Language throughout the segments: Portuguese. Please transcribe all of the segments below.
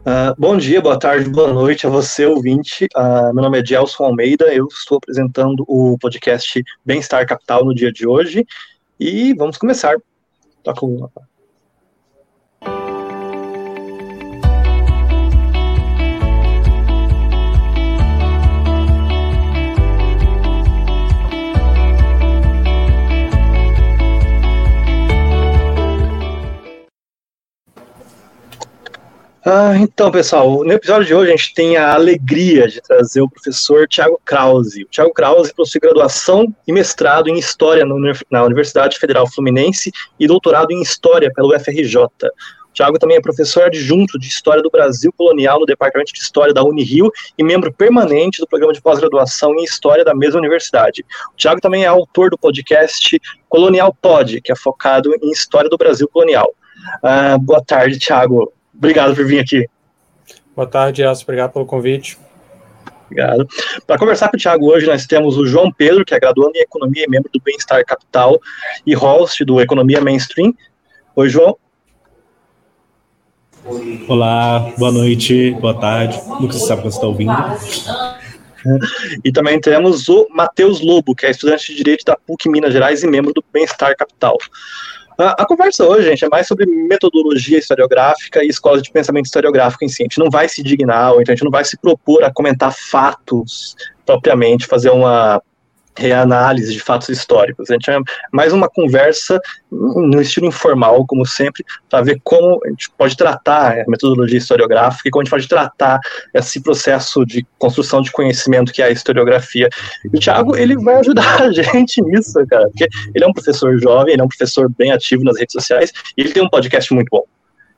Uh, bom dia, boa tarde, boa noite a você, ouvinte. Uh, meu nome é Gelson Almeida, eu estou apresentando o podcast Bem-Estar Capital no dia de hoje e vamos começar. Toca o Ah, então, pessoal, no episódio de hoje a gente tem a alegria de trazer o professor Tiago Krause. O Tiago Krause possui graduação e mestrado em História na Universidade Federal Fluminense e doutorado em História pelo UFRJ. O Tiago também é professor adjunto de História do Brasil Colonial no Departamento de História da Unirio e membro permanente do programa de pós-graduação em História da mesma universidade. O Tiago também é autor do podcast Colonial Pod, que é focado em História do Brasil Colonial. Uh, boa tarde, Tiago. Obrigado por vir aqui. Boa tarde, Elcio. Obrigado pelo convite. Obrigado. Para conversar com o Thiago hoje, nós temos o João Pedro, que é graduando em Economia e membro do Bem-Estar Capital e host do Economia Mainstream. Oi, João. Olá, boa noite, boa tarde. Nunca se sabe quando você está ouvindo. E também temos o Matheus Lobo, que é estudante de Direito da PUC Minas Gerais e membro do Bem-Estar Capital. A, conversa hoje, gente, é mais sobre metodologia historiográfica e escola de pensamento historiográfico em si. A gente não vai se dignar, ou então a gente não vai se propor a comentar fatos propriamente, fazer uma reanálise de fatos históricos. A gente é mais uma conversa no estilo informal, como sempre, para ver como a gente pode tratar a metodologia historiográfica e como a gente pode tratar esse processo de construção de conhecimento que é a historiografia. E o Thiago, ele vai ajudar a gente nisso, cara, porque ele é um professor jovem, ele é um professor bem ativo nas redes sociais e ele tem um podcast muito bom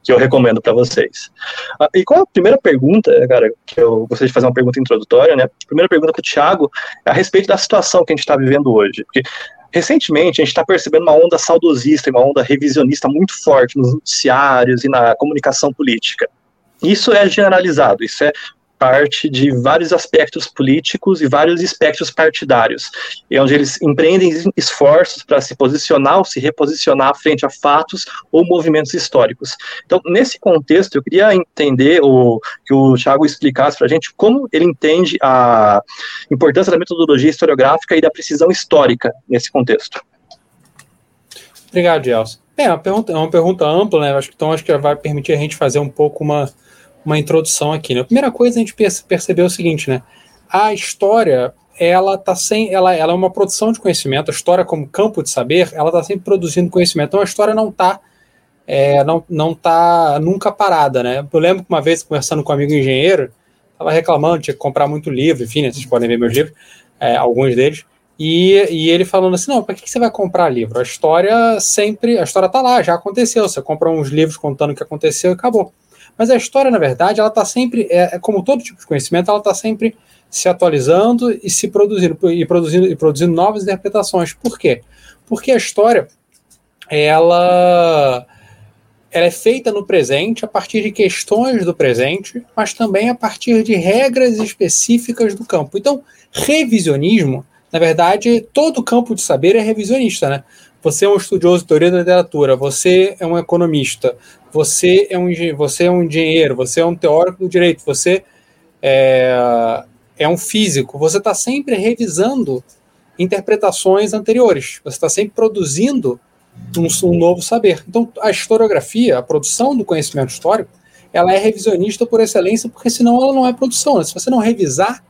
que eu recomendo para vocês. Ah, e qual a primeira pergunta, cara, que eu gostaria de fazer uma pergunta introdutória, né? A primeira pergunta para o Thiago é a respeito da situação que a gente está vivendo hoje. Porque recentemente a gente está percebendo uma onda saudosista, uma onda revisionista muito forte nos noticiários e na comunicação política. Isso é generalizado, isso é parte de vários aspectos políticos e vários aspectos partidários, e onde eles empreendem esforços para se posicionar ou se reposicionar frente a fatos ou movimentos históricos. Então, nesse contexto, eu queria entender o que o Thiago explicasse para a gente como ele entende a importância da metodologia historiográfica e da precisão histórica nesse contexto. Obrigado, Gelson. É uma pergunta, é uma pergunta ampla, né? Então acho que vai permitir a gente fazer um pouco uma uma introdução aqui. Né? A primeira coisa a gente percebeu é o seguinte, né? A história ela tá sem, ela, ela é uma produção de conhecimento. A história como campo de saber, ela está sempre produzindo conhecimento. Então a história não está é, não, não tá nunca parada, né? Eu lembro que uma vez conversando com um amigo engenheiro, estava reclamando, tinha que comprar muito livro, enfim, né, vocês podem ver meus livros, é, alguns deles, e, e ele falando assim, não, para que, que você vai comprar livro? A história sempre, a história tá lá, já aconteceu, você compra uns livros contando o que aconteceu e acabou. Mas a história, na verdade, ela está sempre, é, é, como todo tipo de conhecimento, ela está sempre se atualizando e se produzindo e produzindo e produzindo novas interpretações. Por quê? Porque a história ela ela é feita no presente a partir de questões do presente, mas também a partir de regras específicas do campo. Então, revisionismo, na verdade, todo campo de saber é revisionista, né? Você é um estudioso de teoria da literatura, você é um economista, você é um, você é um engenheiro, você é um teórico do direito, você é, é um físico, você está sempre revisando interpretações anteriores, você está sempre produzindo um, um, novo saber. Então, a historiografia, a produção do conhecimento histórico, ela é revisionista por excelência, porque senão ela não é produção. Né? Se você não revisar,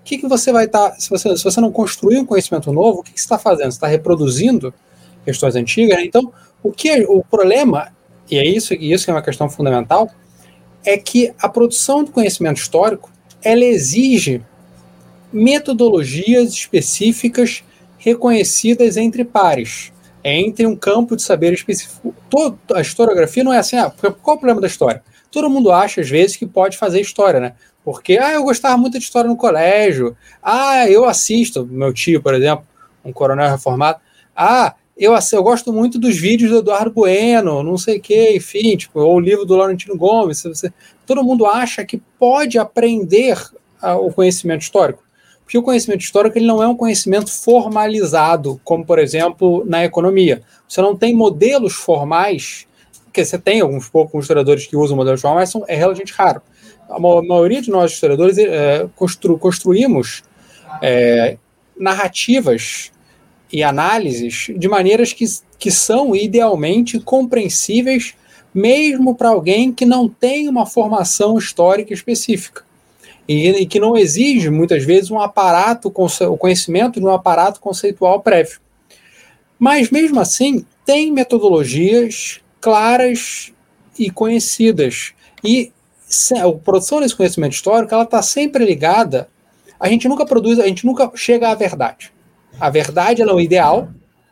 o que, que você vai estar. Tá, se, você, se você não construir um conhecimento novo, o que, que você está fazendo? Você está reproduzindo questões antigas. Né? Então, o que o problema e é isso, e isso é uma questão fundamental, é que a produção do conhecimento histórico ela exige metodologias específicas reconhecidas entre pares, entre um campo de saber específico. Todo, a historiografia não é assim, ah, qual é o problema da história? Todo mundo acha, às vezes, que pode fazer história, né? Porque, ah, eu gostava muito de história no colégio. Ah, eu assisto, meu tio, por exemplo, um coronel reformado. Ah, eu, eu gosto muito dos vídeos do Eduardo Bueno, não sei o quê, enfim, tipo, ou o livro do Laurentino Gomes. Você, todo mundo acha que pode aprender a, o conhecimento histórico. Porque o conhecimento histórico ele não é um conhecimento formalizado, como, por exemplo, na economia. Você não tem modelos formais, porque você tem alguns poucos historiadores que usam modelos formais, são, é relativamente raro. A maioria de nós historiadores é, constru, construímos é, narrativas e análises de maneiras que, que são idealmente compreensíveis mesmo para alguém que não tem uma formação histórica específica e, e, que não exige muitas vezes um aparato, o conhecimento de um aparato conceitual prévio. Mas mesmo assim, tem metodologias claras e conhecidas e a produção desse conhecimento histórico ela está sempre ligada. A gente nunca produz, a gente nunca chega à verdade. A verdade é o ideal,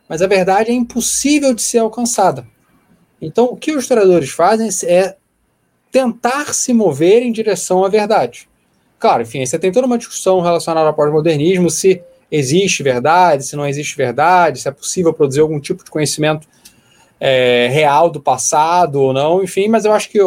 mas a verdade é impossível de ser alcançada. Então, o que os historiadores fazem é tentar se mover em direção à verdade. Claro, enfim, você tem toda uma discussão relacionada ao pós-modernismo, se existe verdade, se não existe verdade, se é possível produzir algum tipo de conhecimento é, real do passado ou não, enfim, mas eu acho que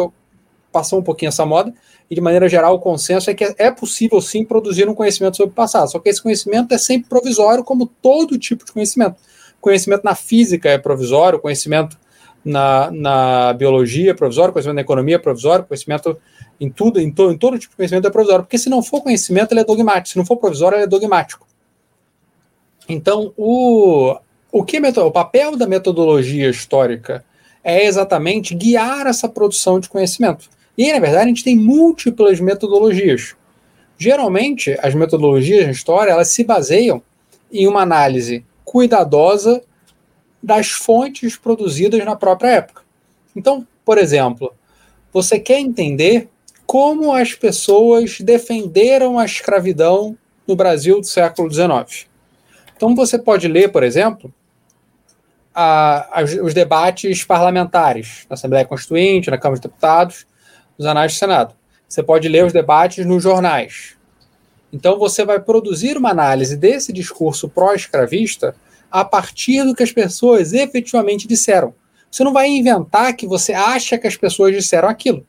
passou um pouquinho essa moda, e de maneira geral o consenso é que é possível sim produzir um conhecimento sobre o passado, só que esse conhecimento é sempre provisório, como todo tipo de conhecimento. Conhecimento na física é provisório, conhecimento na, na biologia é provisório, conhecimento na economia é provisório, conhecimento em tudo, em, to, em todo tipo de conhecimento é provisório, porque se não for conhecimento, ele é dogmático, se não for provisório, ele é dogmático. Então, o, o, que o papel da metodologia histórica é exatamente guiar essa produção de conhecimento. E, na verdade, a gente tem múltiplas metodologias. Geralmente, as metodologias na história elas se baseiam em uma análise cuidadosa das fontes produzidas na própria época. Então, por exemplo, você quer entender como as pessoas defenderam a escravidão no Brasil do século XIX. Então, você pode ler, por exemplo, a, a, os debates parlamentares na Assembleia Constituinte, na Câmara de Deputados, nos anais do Senado. Você pode ler os debates nos jornais. Então, você vai produzir uma análise desse discurso pró-escravista a partir do que as pessoas efetivamente disseram. Você não vai inventar que você acha que as pessoas disseram aquilo.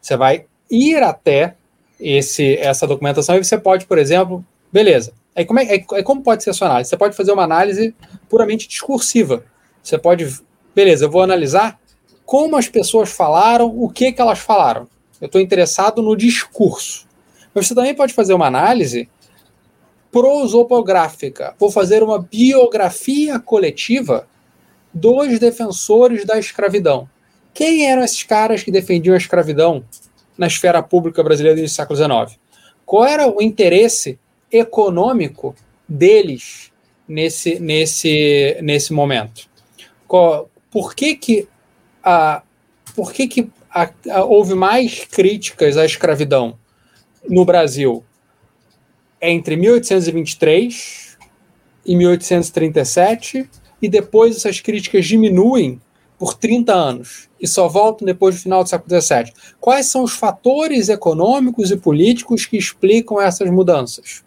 Você vai ir até esse, essa documentação e você pode, por exemplo, beleza. Aí como, é, é, como pode ser a sua análise? Você pode fazer uma análise puramente discursiva. Você pode, beleza, eu vou analisar como as pessoas falaram, o que, que elas falaram. Eu estou interessado no discurso. Mas você também pode fazer uma análise prosopográfica. Vou fazer uma biografia coletiva dos defensores da escravidão. Quem eram esses caras que defendiam a escravidão na esfera pública brasileira do século XIX? Qual era o interesse econômico deles nesse, nesse, nesse momento? Qual, por que, que, a, por que, que a, a, houve mais críticas à escravidão no Brasil entre 1823 e 1837 e depois essas críticas diminuem por 30 anos e só voltam depois do final do século XVII. Quais são os fatores econômicos e políticos que explicam essas mudanças?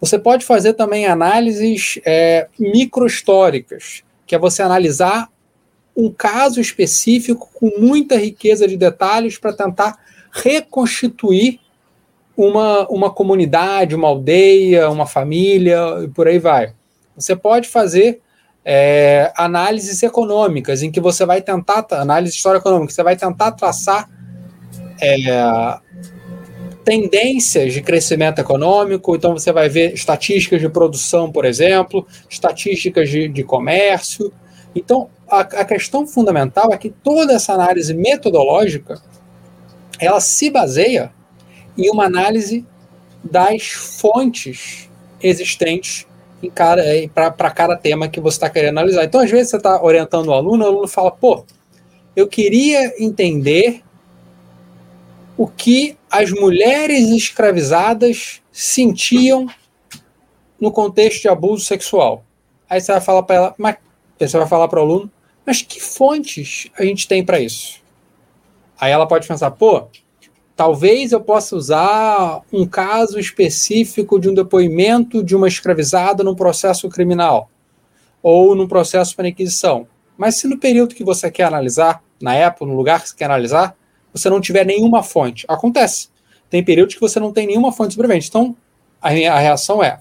Você pode fazer também análises é, microhistóricas, que é você analisar um caso específico com muita riqueza de detalhes para tentar reconstituir uma, uma comunidade, uma aldeia, uma família e por aí vai. Você pode fazer é, análises econômicas, em que você vai tentar, análise história econômica, você vai tentar traçar é, tendências de crescimento econômico, então você vai ver estatísticas de produção, por exemplo, estatísticas de, de comércio. Então, a, a questão fundamental é que toda essa análise metodológica ela se baseia em uma análise das fontes existentes para cada tema que você está querendo analisar. Então, às vezes, você está orientando o aluno, o aluno fala, pô, eu queria entender o que as mulheres escravizadas sentiam no contexto de abuso sexual. Aí você vai falar para ela, mas você vai falar para o aluno, mas que fontes a gente tem para isso? Aí ela pode pensar, pô, Talvez eu possa usar um caso específico de um depoimento de uma escravizada num processo criminal ou num processo para inquisição. Mas se no período que você quer analisar, na época, no lugar que você quer analisar, você não tiver nenhuma fonte, acontece. Tem períodos que você não tem nenhuma fonte sobrevivente. Então, a, a reação é: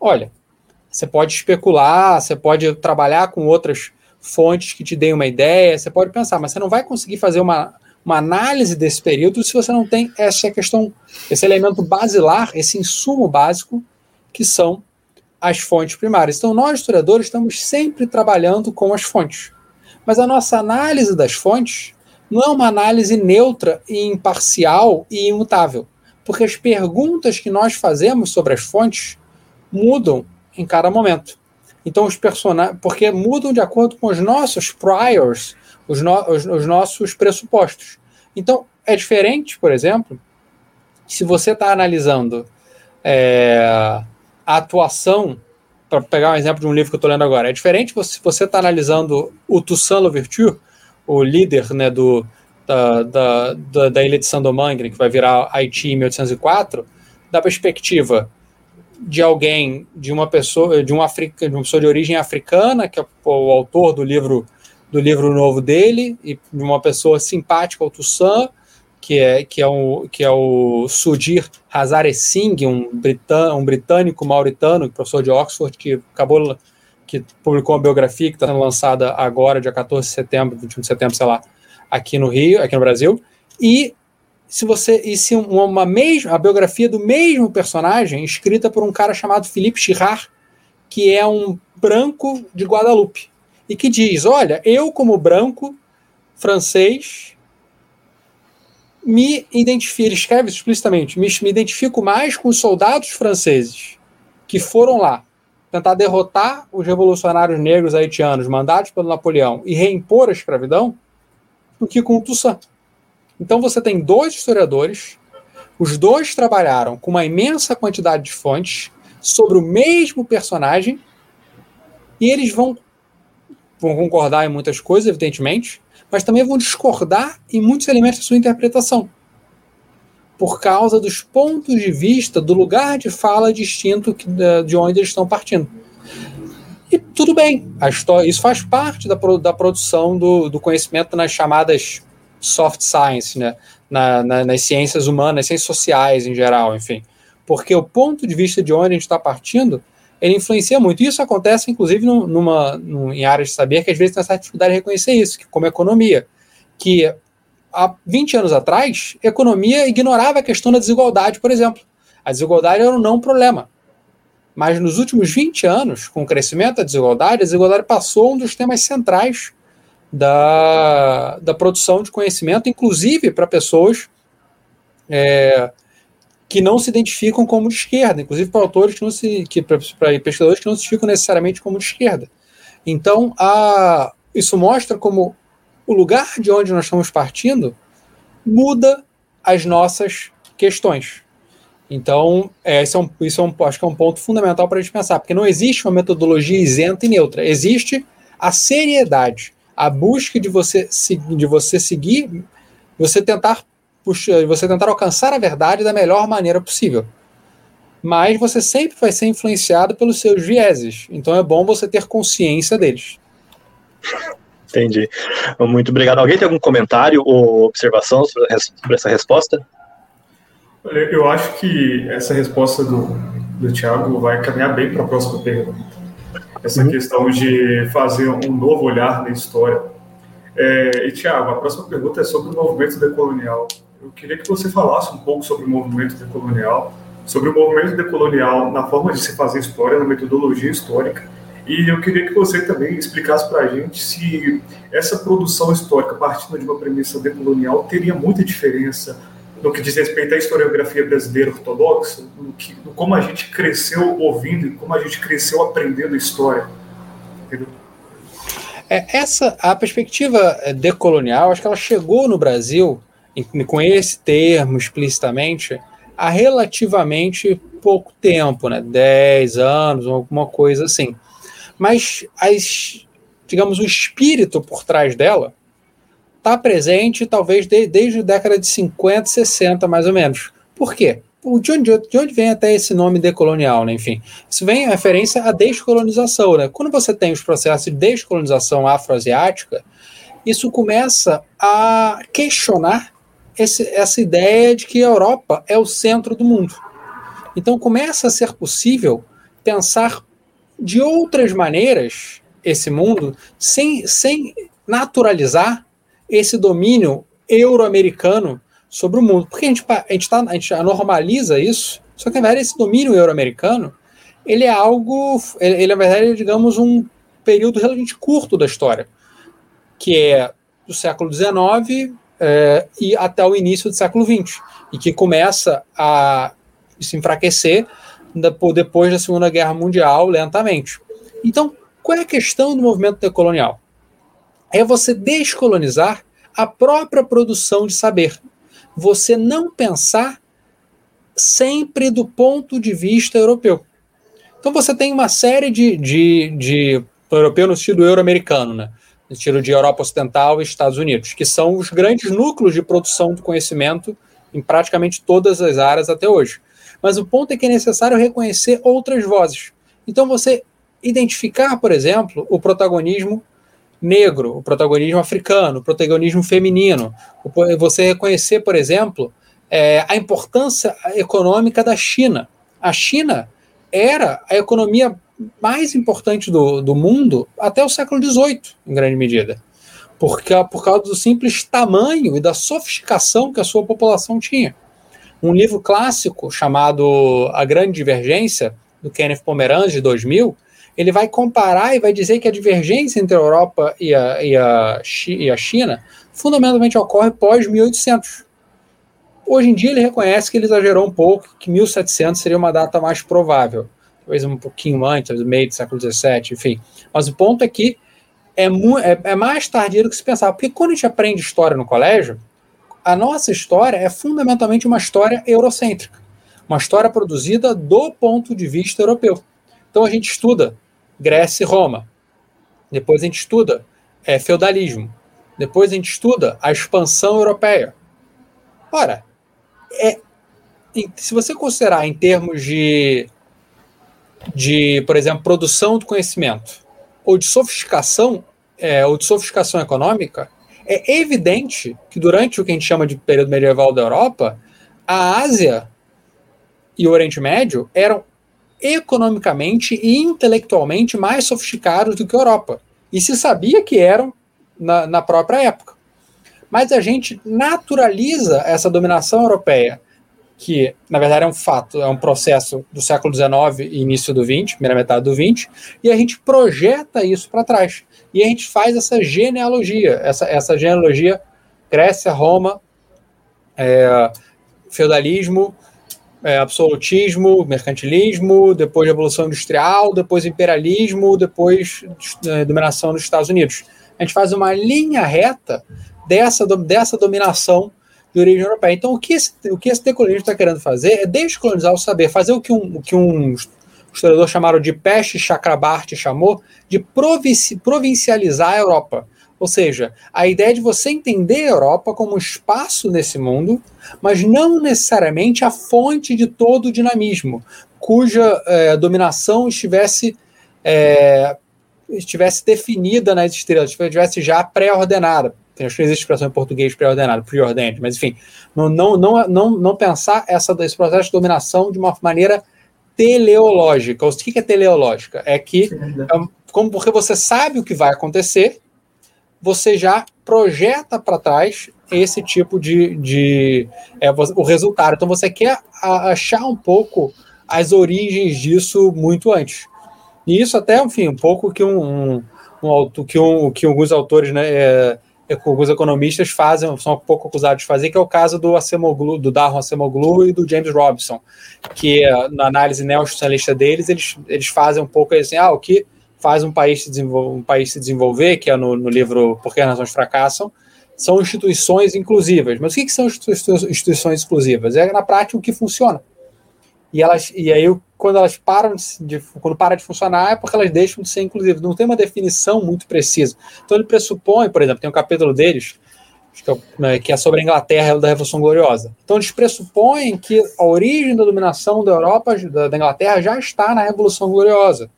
olha, você pode especular, você pode trabalhar com outras fontes que te deem uma ideia, você pode pensar, mas você não vai conseguir fazer uma, uma análise desse período se você não tem essa questão, esse elemento basilar, esse insumo básico, que são as fontes primárias. Então, nós, historiadores, estamos sempre trabalhando com as fontes. Mas a nossa análise das fontes não é uma análise neutra e imparcial e imutável, porque as perguntas que nós fazemos sobre as fontes mudam em cada momento. Então, os personagens. Porque mudam de acordo com os nossos priors, os, no, os, os nossos pressupostos. Então, é diferente, por exemplo, se você está analisando é, a atuação, para pegar um exemplo de um livro que eu estou lendo agora, é diferente se você está analisando o Toussaint Louverture, o líder né, do, da, da, da, da ilha de Saint-Domingue, que vai virar Haiti em 1804, da perspectiva de alguém, de uma pessoa, de um africano, de uma pessoa de origem africana, que é o autor do livro do livro novo dele, e de uma pessoa simpática ao Toussaint, que é, que é, um, que é o Sudhir Hazare Singh, um, britân, um britânico mauritano, professor de Oxford, que acabou que publicou uma biografia que está sendo lançada agora, dia 14 de setembro, 21 de setembro, sei lá, aqui no Rio, aqui no Brasil. E se você e se uma, mesma a biografia do mesmo personagem escrita por um cara chamado Philippe Girard, que é um branco de Guadalupe e que diz: "Olha, eu como branco francês me identifico, ele escreve explicitamente, me, me identifico mais com os soldados franceses que foram lá tentar derrotar os revolucionários negros haitianos mandados pelo Napoleão e reimpor a escravidão do que com o Toussaint. Então você tem dois historiadores, os dois trabalharam com uma imensa quantidade de fontes sobre o mesmo personagem e eles vão, vão concordar em muitas coisas, evidentemente, mas também vão discordar em muitos elementos da sua interpretação por causa dos pontos de vista do lugar de fala distinto de onde eles estão partindo. E tudo bem, a história, isso faz parte da, da produção do, do conhecimento nas chamadas soft science, né? Na, na, nas ciências humanas, ciências sociais em geral, enfim. Porque o ponto de vista de onde a gente está partindo, ele influencia muito. Isso acontece, inclusive, numa, em áreas de saber que às vezes tem essa dificuldade de reconhecer isso, como economia. Que há 20 anos atrás, economia ignorava a questão da desigualdade, por exemplo. A desigualdade era um não problema. Mas nos últimos 20 anos, com o crescimento da desigualdade, a desigualdade passou um dos temas centrais da, da produção de conhecimento, inclusive para pessoas é, que não se identificam como de esquerda, inclusive para autores que não se, que para pesquisadores que não se identificam necessariamente como de esquerda. Então, a, isso mostra como o lugar de onde nós estamos partindo muda as nossas questões. Então, é, isso, é um, isso é um, acho que é um ponto fundamental para a gente pensar, porque não existe uma metodologia isenta e neutra. Existe a seriedade a busca de você, de você seguir, você tentar puxar, você tentar alcançar a verdade da melhor maneira possível. Mas você sempre vai ser influenciado pelos seus vieses. Então é bom você ter consciência deles. Entendi. Muito obrigado. Alguém tem algum comentário ou observação sobre essa resposta? Eu acho que essa resposta do, do Tiago vai caminhar bem para a próxima pergunta essa uhum. questão de fazer um novo olhar na história. É, e, Tiago, a próxima pergunta é sobre o movimento decolonial. Eu queria que você falasse um pouco sobre o movimento decolonial, sobre o movimento decolonial na forma de se fazer história, na metodologia histórica. E eu queria que você também explicasse para a gente se essa produção histórica, partindo de uma premissa decolonial, teria muita diferença no que diz respeito à historiografia brasileira ortodoxa, no, que, no como a gente cresceu ouvindo e como a gente cresceu aprendendo história. Entendeu? É, essa, a perspectiva é, decolonial, acho que ela chegou no Brasil, com esse termo explicitamente, há relativamente pouco tempo, né? 10 anos, alguma coisa assim. Mas, as, digamos, o espírito por trás dela está presente talvez de, desde a década de 50, 60, mais ou menos. Por quê? De onde, de onde vem até esse nome decolonial, né? Enfim, isso vem em referência à descolonização, né? Quando você tem os processos de descolonização afroasiática, isso começa a questionar esse, essa ideia de que a Europa é o centro do mundo. Então começa a ser possível pensar de outras maneiras esse mundo sem, sem naturalizar esse domínio euro-americano sobre o mundo. Porque a gente, a gente, tá, a gente normaliza isso, só que na verdade esse domínio euro-americano ele é algo, ele, ele na verdade é, digamos, um período relativamente curto da história, que é do século XIX é, e até o início do século XX, e que começa a se enfraquecer depois da Segunda Guerra Mundial lentamente. Então, qual é a questão do movimento decolonial? É você descolonizar a própria produção de saber. Você não pensar sempre do ponto de vista europeu. Então você tem uma série de, de, de europeu no estilo euro-americano, né? no estilo de Europa Ocidental e Estados Unidos, que são os grandes núcleos de produção do conhecimento em praticamente todas as áreas até hoje. Mas o ponto é que é necessário reconhecer outras vozes. Então você identificar, por exemplo, o protagonismo negro, o protagonismo africano, o protagonismo feminino. Você reconhecer, por exemplo, é, a importância econômica da China. A China era a economia mais importante do, do mundo até o século XVIII, em grande medida, porque, por causa do simples tamanho e da sofisticação que a sua população tinha. Um livro clássico chamado A Grande Divergência, do Kenneth Pomeranz, de 2000, ele vai comparar e vai dizer que a divergência entre a Europa e a, e a, e a China fundamentalmente ocorre pós-1800. Hoje em dia ele reconhece que ele exagerou um pouco, que 1700 seria uma data mais provável, talvez um pouquinho antes, meio do século XVII, enfim. Mas o ponto é que é, é, é mais tardio do que se pensava, porque quando a gente aprende história no colégio, a nossa história é fundamentalmente uma história eurocêntrica, uma história produzida do ponto de vista europeu. Então a gente estuda Grécia e Roma. Depois a gente estuda é, feudalismo. Depois a gente estuda a expansão europeia. Ora, é, se você considerar em termos de, de, por exemplo, produção do conhecimento ou de sofisticação, é, ou de sofisticação econômica, é evidente que durante o que a gente chama de período medieval da Europa, a Ásia e o Oriente Médio eram economicamente e intelectualmente mais sofisticados do que a Europa. E se sabia que eram na, na própria época. Mas a gente naturaliza essa dominação europeia, que na verdade é um fato, é um processo do século XIX e início do XX, primeira metade do XX, e a gente projeta isso para trás. E a gente faz essa genealogia, essa, essa genealogia Grécia, Roma, é, feudalismo, é, absolutismo, mercantilismo, depois Revolução Industrial, depois imperialismo, depois é, dominação dos Estados Unidos. A gente faz uma linha reta dessa, dessa dominação de origem europeia. Então, o que esse, o que esse decolonismo está querendo fazer é descolonizar o saber, fazer o que um, o que um historiador chamaram de Peste Chakrabarti chamou de provincializar a Europa. Ou seja, a ideia de você entender a Europa como um espaço nesse mundo, mas não necessariamente a fonte de todo o dinamismo, cuja é, dominação estivesse, é, estivesse definida nas estrelas, estivesse já pré-ordenada. Acho que existe expressão em português pré-ordenado, preordained, mas enfim, não, não, não, não, não pensar essa, esse processo de dominação de uma maneira teleológica. O que é teleológica? É que, é como porque você sabe o que vai acontecer, você já projeta para trás esse tipo de, de é, o resultado. Então você quer achar um pouco as origens disso muito antes. E isso até, enfim, um pouco que um, um, um que, um, que alguns autores, né, é, é alguns economistas fazem, são um pouco acusados de fazer, que é o caso do Acemoglu, do Darwin Acemoglu e do James Robson, que na análise neossocialista deles, eles, eles fazem um pouco assim, ah, o que faz um país se, um país se desenvolver, que é no, no livro Por que as Nações Fracassam, são instituições inclusivas. Mas o que, que são instituições inclusivas? É na prática o que funciona. E elas e aí quando elas param de, quando para de funcionar é porque elas deixam de ser inclusivas. Não tem uma definição muito precisa. Então ele pressupõe, por exemplo, tem um capítulo deles que é, né, que é sobre a Inglaterra da Revolução Gloriosa. Então eles pressupõem que a origem da dominação da Europa, da Inglaterra, já está na Revolução Gloriosa.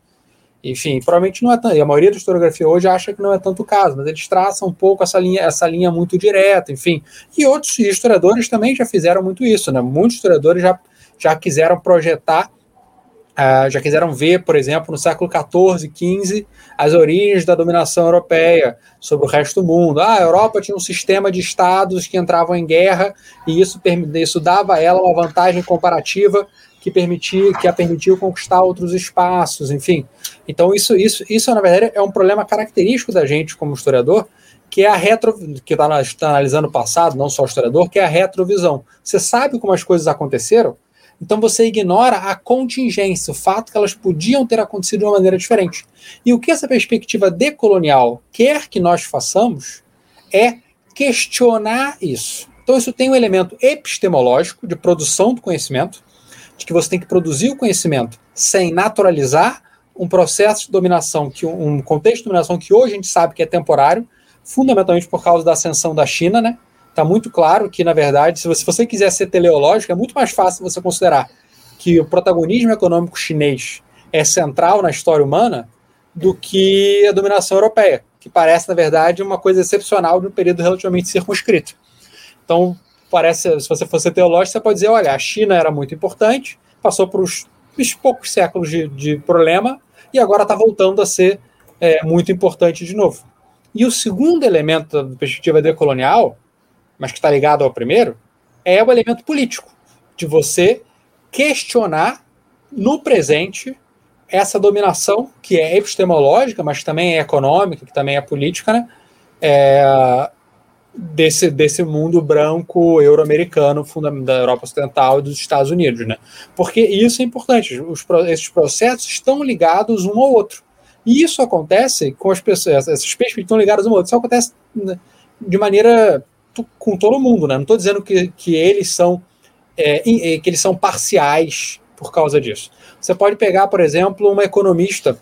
Enfim, provavelmente não é tanto. E a maioria da historiografia hoje acha que não é tanto o caso, mas eles traçam um pouco essa linha, essa linha muito direta, enfim. E outros historiadores também já fizeram muito isso, né? Muitos historiadores já, já quiseram projetar Uh, já quiseram ver, por exemplo, no século XIV, XV, as origens da dominação europeia sobre o resto do mundo. Ah, a Europa tinha um sistema de estados que entravam em guerra e isso, isso dava a ela uma vantagem comparativa que permitia que a permitiu conquistar outros espaços, enfim. Então isso, isso, isso na verdade é um problema característico da gente como historiador, que é a retro, que está tá analisando o passado, não só o historiador, que é a retrovisão. Você sabe como as coisas aconteceram, então você ignora a contingência, o fato que elas podiam ter acontecido de uma maneira diferente. E o que essa perspectiva decolonial quer que nós façamos é questionar isso. Então isso tem um elemento epistemológico de produção do conhecimento, de que você tem que produzir o conhecimento sem naturalizar um processo de dominação, que um contexto de dominação que hoje a gente sabe que é temporário, fundamentalmente por causa da ascensão da China, né? está muito claro que, na verdade, se você, se você quiser ser teleológico, é muito mais fácil você considerar que o protagonismo econômico chinês é central na história humana do que a dominação europeia, que parece, na verdade, uma coisa excepcional de um período relativamente circunscrito. Então, parece, se você fosse teológico, você pode dizer, olha, a China era muito importante, passou por uns, uns poucos séculos de, de, problema e agora está voltando a ser é, muito importante de novo. E o segundo elemento da perspectiva decolonial mas que está ligado ao primeiro, é o elemento político, de você questionar no presente essa dominação que é epistemológica, mas também é econômica, que também é política, né? É, desse, desse mundo branco euro-americano da Europa Ocidental e dos Estados Unidos, né? Porque isso é importante. Os, esses processos estão ligados um ao outro. E isso acontece com as pessoas, essas perspectivas estão ligadas um ao outro. Isso acontece né, de maneira com todo mundo, né? Não estou dizendo que, que eles são é, que eles são parciais por causa disso. Você pode pegar, por exemplo, uma economista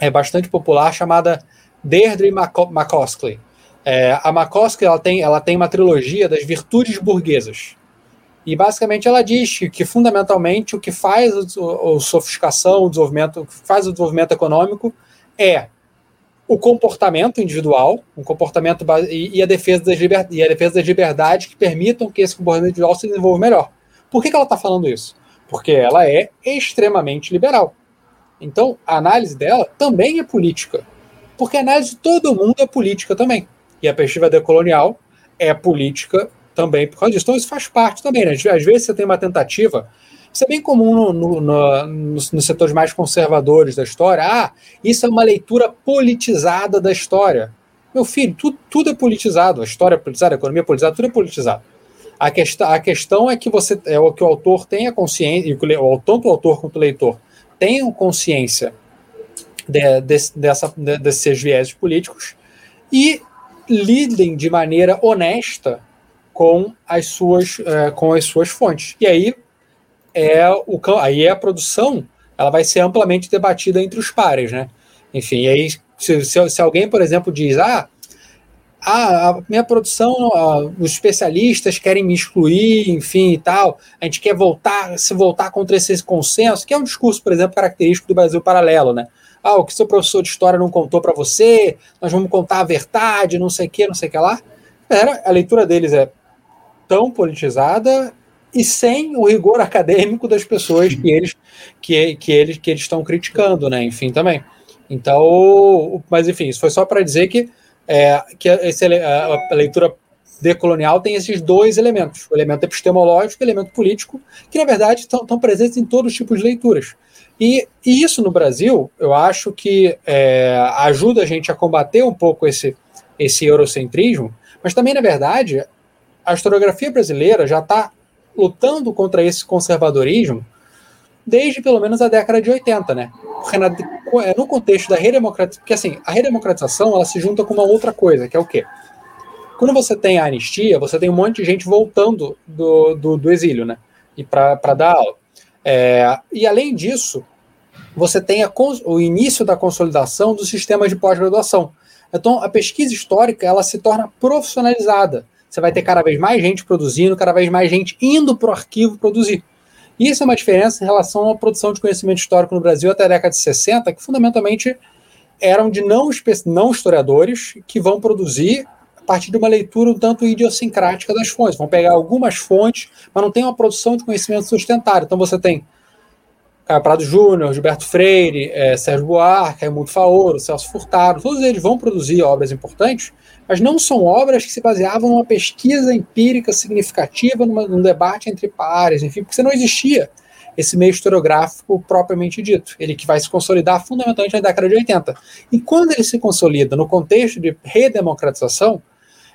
é bastante popular chamada Deirdre McCoskey. É, a McCoskey ela tem, ela tem uma trilogia das virtudes burguesas. E basicamente ela diz que, que fundamentalmente o que faz a sofisticação, o desenvolvimento, o que faz o desenvolvimento econômico é o comportamento individual, um comportamento e, a defesa das liber, e a defesa das liberdades que permitam que esse comportamento individual se desenvolva melhor. Por que, que ela está falando isso? Porque ela é extremamente liberal. Então, a análise dela também é política. Porque a análise de todo mundo é política também. E a perspectiva decolonial é política também por causa disso. Então, isso faz parte também. Né? Às vezes você tem uma tentativa isso é bem comum no, no, no, nos, setores mais conservadores da história. Ah, isso é uma leitura politizada da história. Meu filho, tudo, tudo é politizado. A história é politizada, a economia é politizada, tudo é politizado. A, quest a questão é que você é o que o autor tenha consciência, o, tanto o autor quanto o leitor tenham consciência de, de, dessa, de, desses viés políticos e lidem de maneira honesta com as suas, uh, com as suas fontes. E aí é o aí é a produção ela vai ser amplamente debatida entre os pares, né? Enfim, aí se, se, se alguém, por exemplo, diz ah, a minha produção, os especialistas querem me excluir, enfim e tal, a gente quer voltar, se voltar contra esse consenso, que é um discurso, por exemplo, característico do Brasil paralelo, né? Ah, o que seu professor de história não contou para você, nós vamos contar a verdade, não sei o que, não sei o que lá. Era, a leitura deles é tão politizada e sem o rigor acadêmico das pessoas que eles que, que eles que eles estão criticando, né? Enfim, também. Então, mas enfim, isso foi só para dizer que é, que esse, a, a leitura decolonial tem esses dois elementos, o elemento epistemológico e o elemento político, que na verdade estão, presentes em todos os tipos de leituras. E, e isso no Brasil, eu acho que é, ajuda a gente a combater um pouco esse, esse eurocentrismo, mas também, na verdade, a historiografia brasileira já está lutando contra esse conservadorismo desde pelo menos a década de 80, né? É, no contexto da redemocratização, porque assim, a redemocratização ela se junta com uma outra coisa, que é o quê? Quando você tem a anistia, você tem um monte de gente voltando do, do, do exílio, né? E para dar aula. É, e além disso, você tem o início da consolidação dos sistemas de pós-graduação. Então, a pesquisa histórica ela se torna profissionalizada. Você vai ter cada vez mais gente produzindo, cada vez mais gente indo para o arquivo produzir. Isso é uma diferença em relação à produção de conhecimento histórico no Brasil até a década de 60, que fundamentalmente eram de não, não historiadores que vão produzir partir de uma leitura um tanto idiosincrática das fontes. Vão pegar algumas fontes, mas não tem uma produção de conhecimento sustentário. Então você tem Caio Prado Júnior, Gilberto Freire, é, Sérgio Buarque, Raimundo Faoro, Celso Furtado, todos eles vão produzir obras importantes, mas não são obras que se baseavam numa pesquisa empírica significativa, numa, num debate entre pares, enfim, porque você não existia esse meio historiográfico propriamente dito. Ele que vai se consolidar fundamentalmente na década de 80. E quando ele se consolida no contexto de redemocratização,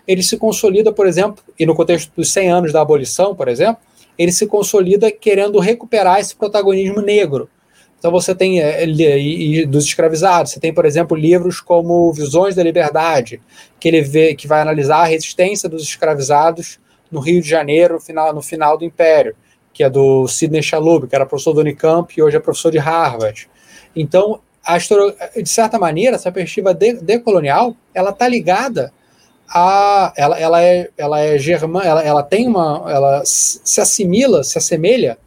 ele se consolida, por exemplo, e no contexto dos 100 anos da abolição, por exemplo, ele se consolida querendo recuperar esse protagonismo negro. Então você tem é, e, e dos escravizados, você tem, por exemplo, livros como Visões da Liberdade, que ele vê que vai analisar a resistência dos escravizados no Rio de Janeiro no final, no final do Império, que é do Sidney Chalub, que era professor do Unicamp e hoje é professor de Harvard. Então, a de certa maneira, essa perspectiva decolonial, ela está ligada a, ela, ela é, ela é germã, ela, ela tem uma, ela se assimila, se assemelha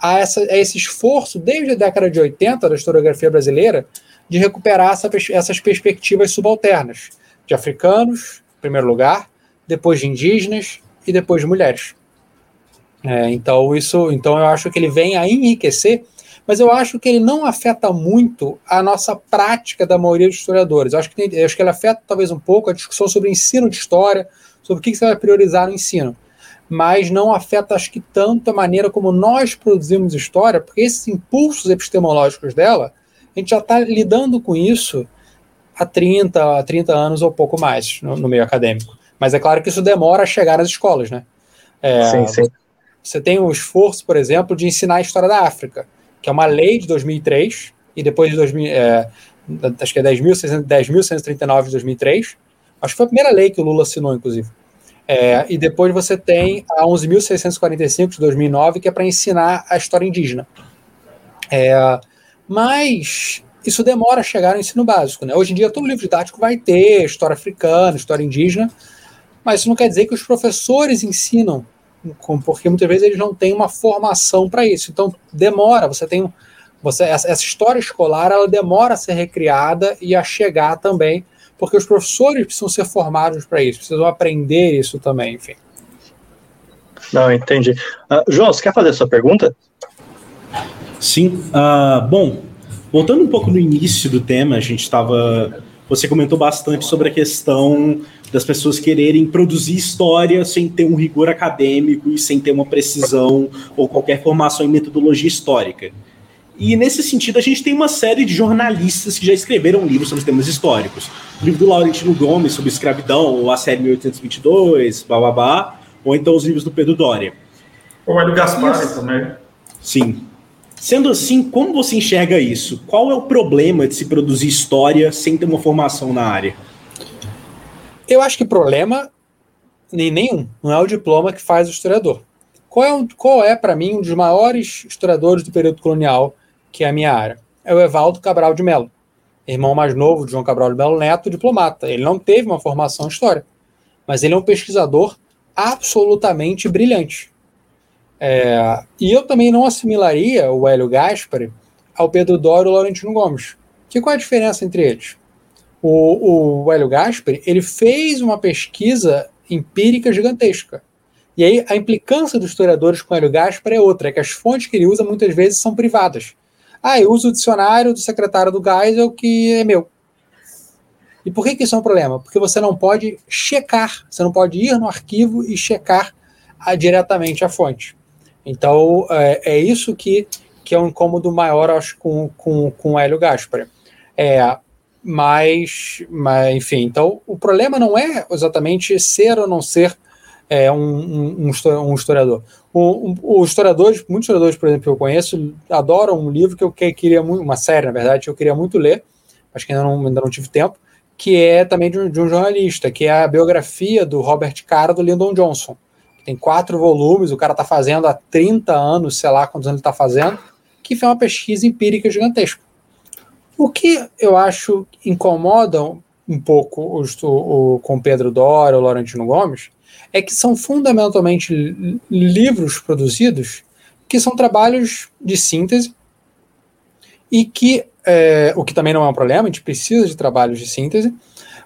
a, essa, a esse esforço desde a década de 80 da historiografia brasileira de recuperar essa, essas perspectivas subalternas de africanos, em primeiro lugar, depois de indígenas e depois de mulheres. É, então isso, então eu acho que ele vem a enriquecer mas eu acho que ele não afeta muito a nossa prática da maioria dos historiadores. Eu acho que, tem, acho que ele afeta talvez um pouco a discussão sobre ensino de história, sobre o que você vai priorizar no ensino. Mas não afeta, acho que, tanto a maneira como nós produzimos história, porque esses impulsos epistemológicos dela, a gente já está lidando com isso há 30, 30 anos ou pouco mais no, no, meio acadêmico. Mas é claro que isso demora a chegar nas escolas, né? É, sim, sim. Você tem o esforço, por exemplo, de ensinar a história da África que é uma lei de 2003, e depois de 2000, é, acho que é 10.139 de 2003, acho que foi a primeira lei que o Lula assinou, inclusive. É, e depois você tem a 11.645 de 2009, que é para ensinar a história indígena. É, mas isso demora a chegar no ensino básico. Né? Hoje em dia, todo livro didático vai ter história africana, história indígena, mas isso não quer dizer que os professores ensinam porque muitas vezes eles não têm uma formação para isso. Então demora, você tem você essa, história escolar ela demora a ser recriada e a chegar também, porque os professores precisam ser formados para isso, precisam aprender isso também, enfim. Não, entendi. Uh, João, você quer fazer a sua pergunta? Sim. Uh, bom, voltando um pouco no início do tema, a gente estava. Você comentou bastante sobre a questão das pessoas quererem produzir história sem ter um rigor acadêmico e sem ter uma precisão ou qualquer formação em metodologia histórica. E nesse sentido, a gente tem uma série de jornalistas que já escreveram livros sobre temas históricos. O livro do Laurentino Gomes sobre escravidão, ou a série 1822, bababá, ou então os livros do Pedro Doria. Ou Hélio Gaspar também. Sim. Sendo assim, como você enxerga isso? Qual é o problema de se produzir história sem ter uma formação na área? Eu acho que problema nenhum. Não é o diploma que faz o historiador. Qual é, qual é para mim, um dos maiores historiadores do período colonial, que é a minha área? É o Evaldo Cabral de Mello, irmão mais novo de João Cabral de Mello Neto, diplomata. Ele não teve uma formação em história, mas ele é um pesquisador absolutamente brilhante. É, e eu também não assimilaria o Hélio Gaspari ao Pedro Dório e ao Laurentino Gomes. Que qual é a diferença entre eles? O, o Hélio Gaspari, ele fez uma pesquisa empírica gigantesca. E aí a implicância dos historiadores com Hélio Gaspari é outra, é que as fontes que ele usa muitas vezes são privadas. Ah, eu uso o dicionário do secretário do Geisel que é meu. E por que, que isso é um problema? Porque você não pode checar, você não pode ir no arquivo e checar a, diretamente a fonte. Então, é, é, isso que, que é um incômodo maior, acho, com, com, com o Hélio Gaspari. É, mas, mas, enfim, então o problema não é exatamente ser ou não ser é, um, um, um, historiador. O, um, historiadores, muitos historiadores, por exemplo, que eu conheço, adoram um livro que eu queria muito, uma série, na verdade, que eu queria muito ler, mas que ainda não, ainda não tive tempo, que é também de um, de um jornalista, que é a biografia do Robert Caro do Lyndon Johnson. Tem quatro volumes, o cara está fazendo há 30 anos, sei lá quantos anos ele está fazendo, que foi uma pesquisa empírica gigantesca. O que eu acho incomoda um pouco o, o, com Pedro Dória ou Laurentino Gomes é que são fundamentalmente livros produzidos que são trabalhos de síntese e que, é, o que também não é um problema, a gente precisa de trabalhos de síntese,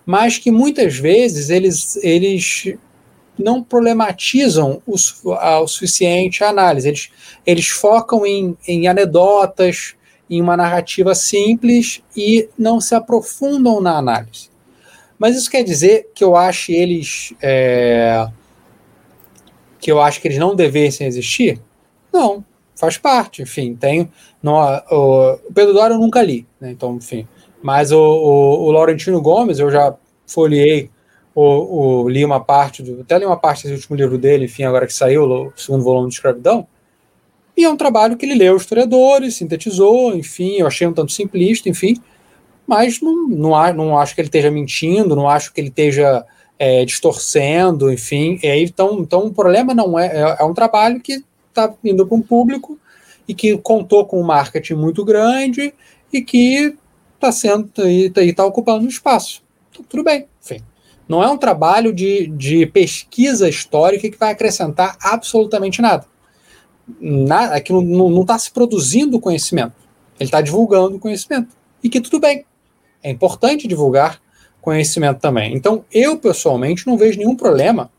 mas que muitas vezes eles, eles não problematizam o, a, o suficiente a análise. Eles, eles focam em, em anedotas, em uma narrativa simples e não se aprofundam na análise. Mas isso quer dizer que eu acho eles é, que eu acho que eles não devessem existir? Não, faz parte, enfim, tem. O, o Pedro Dória eu nunca li, né, então, enfim. Mas o, o, o, Laurentino Gomes, eu já folhei, o, li uma parte, do, até li uma parte desse último livro dele, enfim, agora que saiu, o segundo volume de Escravidão, e é um trabalho que ele leu historiadores, sintetizou, enfim, eu achei um tanto simplista, enfim, mas não, não, não acho que ele esteja mentindo, não acho que ele esteja é, distorcendo, enfim. E aí, então, então o problema não é, é, é um trabalho que está indo para um público e que contou com um marketing muito grande e que está sendo e está ocupando espaço. Então, tudo bem, enfim. Não é um trabalho de, de pesquisa histórica que vai acrescentar absolutamente nada na, aqui não está se produzindo conhecimento, ele está divulgando conhecimento. E que tudo bem, é importante divulgar conhecimento também. Então, eu pessoalmente não vejo nenhum problema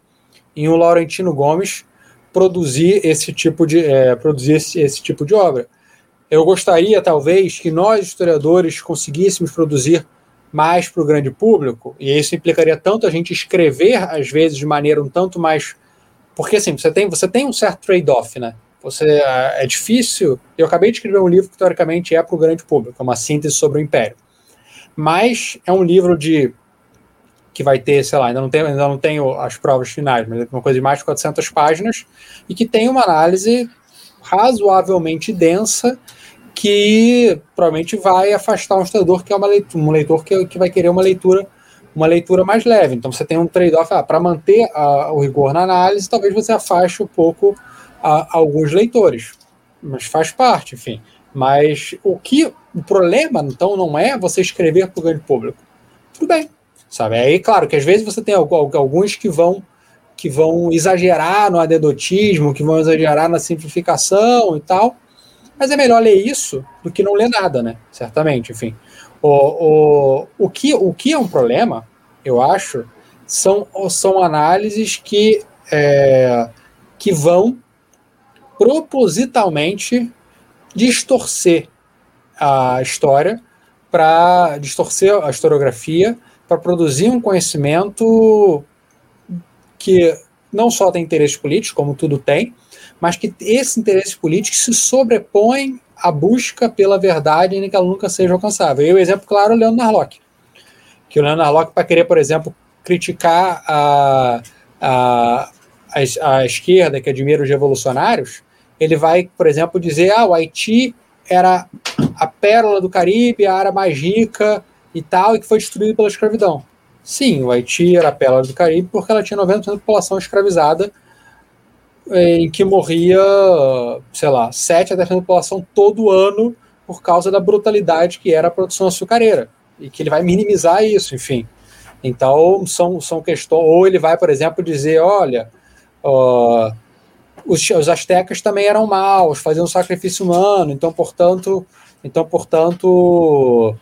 em o Laurentino Gomes produzir esse tipo de, é, produzir esse, esse tipo de obra. Eu gostaria, talvez, que nós, historiadores, conseguíssemos produzir mais para o grande público, e isso implicaria tanto a gente escrever, às vezes, de maneira um tanto mais. Porque assim, você tem, você tem um certo trade-off, né? Você é, é difícil. Eu acabei de escrever um livro que teoricamente é para o grande público, é uma síntese sobre o Império. Mas é um livro de que vai ter, sei lá, ainda não tenho, ainda não tenho as provas finais, mas é uma coisa de mais de 400 páginas e que tem uma análise razoavelmente densa que provavelmente vai afastar um estudador que é uma leitura, um leitor que, que vai querer uma leitura uma leitura mais leve. Então você tem um trade-off ah, para manter a, o rigor na análise, talvez você afaste um pouco a, alguns leitores, mas faz parte, enfim. Mas o que o problema, então, não é você escrever para o grande público. Tudo bem, sabe? Aí, claro, que às vezes você tem alguns que vão que vão exagerar no anedotismo, que vão exagerar na simplificação e tal, mas é melhor ler isso do que não ler nada, né? Certamente, enfim. O, o, o, que, o que é um problema, eu acho, são, são análises que, é, que vão propositalmente distorcer a história, para distorcer a historiografia, para produzir um conhecimento que não só tem interesse político, como tudo tem, mas que esse interesse político se sobrepõe à busca pela verdade em que ela nunca seja alcançável. E o exemplo claro é o Leandro Narlock. Que o Leandro Narlock, para querer, por exemplo, criticar a, a, a, esquerda, que admira os revolucionários, ele vai, por exemplo, dizer: ah, o Haiti era a pérola do Caribe, a área mais rica e tal, e que foi destruído pela escravidão. Sim, o Haiti era a pérola do Caribe porque ela tinha 90% da população escravizada, eh, em que morria, sei lá, 7 a 10% da população todo ano por causa da brutalidade que era a produção açucareira. E que ele vai minimizar isso, enfim. Então, são, são questões. Ou ele vai, por exemplo, dizer: olha, os, os astecas também eram maus, faziam sacrifício humano, então, portanto, então, portanto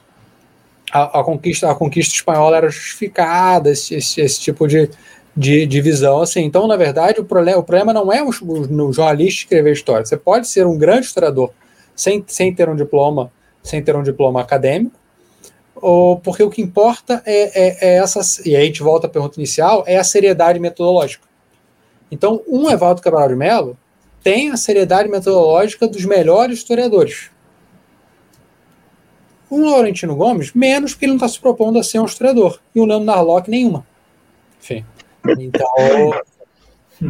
a, a conquista, a conquista espanhola era justificada, esse, esse, esse tipo de, de, de, visão. Assim. Então, na verdade, o problema, o problema não é o, o, jornalista escrever história. Você pode ser um grande historiador sem, sem ter um diploma, sem ter um diploma acadêmico, ou, porque o que importa é, é, é essa. E aí a gente volta à pergunta inicial: é a seriedade metodológica. Então, um Evaldo Cabral de Mello tem a seriedade metodológica dos melhores historiadores. Um Laurentino Gomes, menos porque ele não está se propondo a ser um historiador. E o Leandro Narlock, nenhuma. Enfim. Então,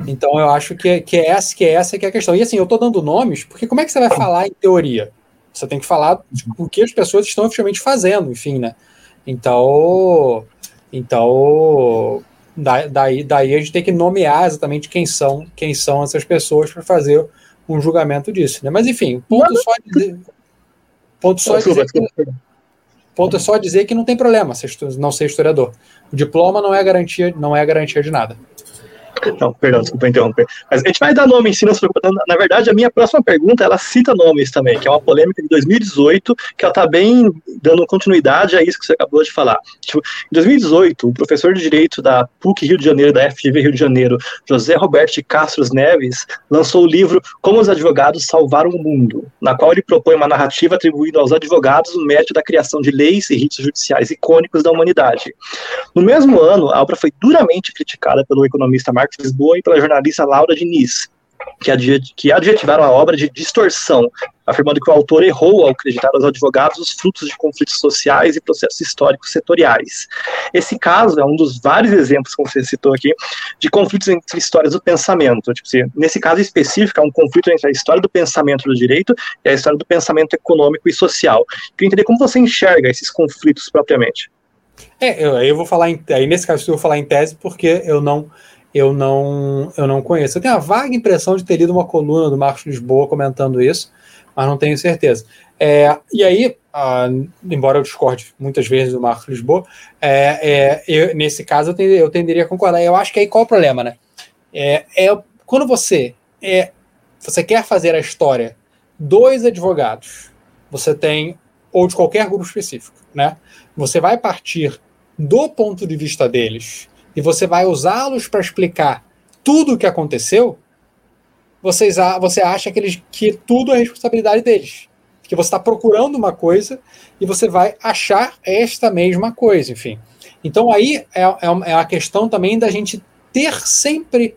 então eu acho que, que, é essa, que é essa que é a questão. E assim, eu estou dando nomes, porque como é que você vai falar em teoria? Você tem que falar o que as pessoas estão efetivamente fazendo, enfim, né? Então, então daí, daí a gente tem que nomear exatamente quem são, quem são essas pessoas para fazer um julgamento disso. Né? Mas enfim, ponto só dizer. Ponto só dizer que, O ponto é só dizer que não tem problema não ser historiador. O diploma não é garantia, não é garantia de nada. Não, perdão, desculpa interromper. Mas a gente vai dar nome em si, não se. Na verdade, a minha próxima pergunta, ela cita nomes também, que é uma polêmica de 2018, que ela está bem dando continuidade a isso que você acabou de falar. Tipo, em 2018, o professor de Direito da PUC Rio de Janeiro, da FGV Rio de Janeiro, José Roberto de Castro Neves, lançou o livro Como os Advogados Salvaram o Mundo, na qual ele propõe uma narrativa atribuindo aos advogados o mérito da criação de leis e ritos judiciais icônicos da humanidade. No mesmo ano, a obra foi duramente criticada pelo economista Marcos Lisboa e pela jornalista Laura Diniz, que adjetivaram a obra de distorção, afirmando que o autor errou ao acreditar aos advogados os frutos de conflitos sociais e processos históricos setoriais. Esse caso é um dos vários exemplos, como você citou aqui, de conflitos entre histórias do pensamento. Tipo, nesse caso específico, é um conflito entre a história do pensamento do direito e a história do pensamento econômico e social. Queria entender como você enxerga esses conflitos propriamente. É, eu, eu vou falar em, aí nesse caso eu vou falar em tese porque eu não eu não, eu não conheço. Eu tenho a vaga impressão de ter lido uma coluna do Marcos Lisboa comentando isso, mas não tenho certeza. É, e aí, uh, embora eu discorde muitas vezes do Marcos Lisboa, é, é, eu, nesse caso eu, tenderia, eu tenderia a concordar. Eu acho que aí qual é o problema, né? É, é quando você é, você quer fazer a história dois advogados, você tem ou de qualquer grupo específico, né? Você vai partir do ponto de vista deles e você vai usá-los para explicar tudo o que aconteceu, vocês, você acha que, eles, que tudo é responsabilidade deles. Que você está procurando uma coisa e você vai achar esta mesma coisa, enfim. Então aí é, é, é a questão também da gente ter sempre.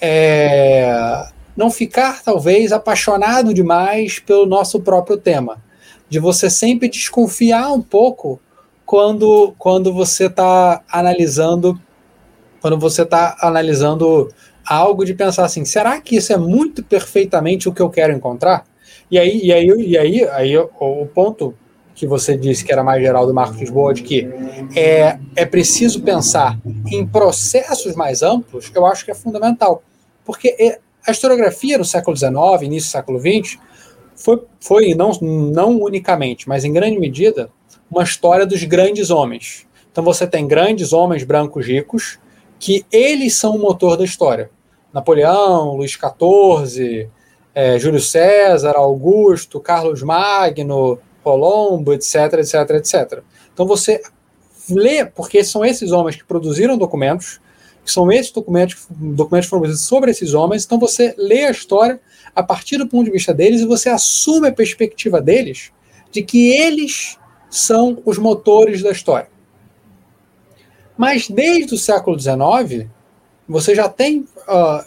É, não ficar, talvez, apaixonado demais pelo nosso próprio tema. De você sempre desconfiar um pouco quando, quando você está analisando quando você está analisando algo de pensar assim, será que isso é muito perfeitamente o que eu quero encontrar? E aí, e aí, e aí, aí o, ponto que você disse que era mais geral do Marcos Lisboa, de que é, é preciso pensar em processos mais amplos, eu acho que é fundamental. Porque é, a historiografia no século XIX, início do século XX, foi, foi não, não unicamente, mas em grande medida, uma história dos grandes homens. Então você tem grandes homens brancos ricos que eles são o motor da história. Napoleão, Luís XIV, é, Júlio César, Augusto, Carlos Magno, Colombo, etc, etc, etc. Então você lê, porque são esses homens que produziram documentos, que são esses documentos, documentos foram produzidos sobre esses homens, então você lê a história a partir do ponto de vista deles e você assume a perspectiva deles de que eles são os motores da história. Mas desde o século XIX, você já tem uh,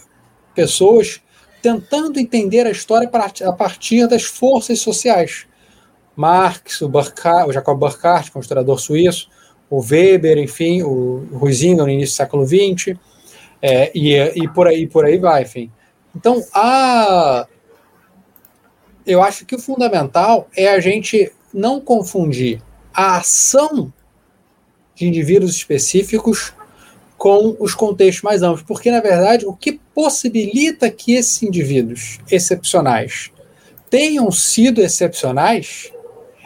pessoas tentando entender a história a partir das forças sociais. Marx, o, Burkhardt, o Jacob Burckhardt, que suíço, o Weber, enfim, o Ruizinga no início do século XX, é, e, e, por aí por aí vai, enfim. Então, a, eu acho que o fundamental é a gente não confundir a ação de indivíduos específicos com os contextos mais amplos, porque na verdade o que possibilita que esses indivíduos excepcionais tenham sido excepcionais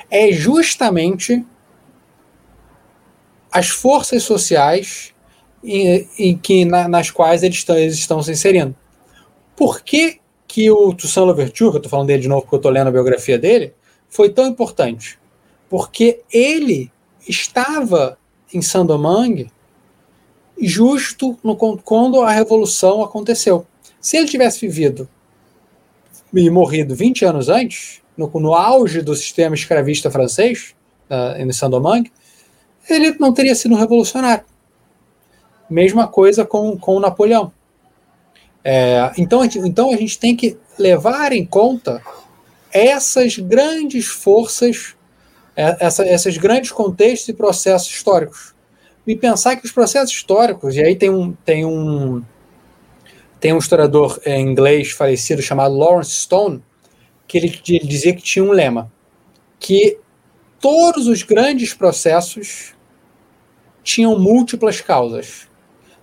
é justamente as forças sociais em, em que, na, nas quais eles estão, eles estão se inserindo. Por que, que o Toussaint Louverture, que eu estou falando dele de novo porque eu estou lendo a biografia dele, foi tão importante? Porque ele estava em Sandomang justo no, quando a revolução aconteceu. Se ele tivesse vivido e morrido 20 anos antes, no, no auge do sistema escravista francês, uh, em Sandomang, ele não teria sido um revolucionário. Mesma coisa com, com Napoleão. É, então, então a gente tem que levar em conta essas grandes forças essa, esses grandes contextos e processos históricos. E pensar que os processos históricos, e aí tem um, tem um, tem um historiador é, inglês falecido chamado Lawrence Stone, que ele, ele dizia que tinha um lema, que todos os grandes processos tinham múltiplas causas.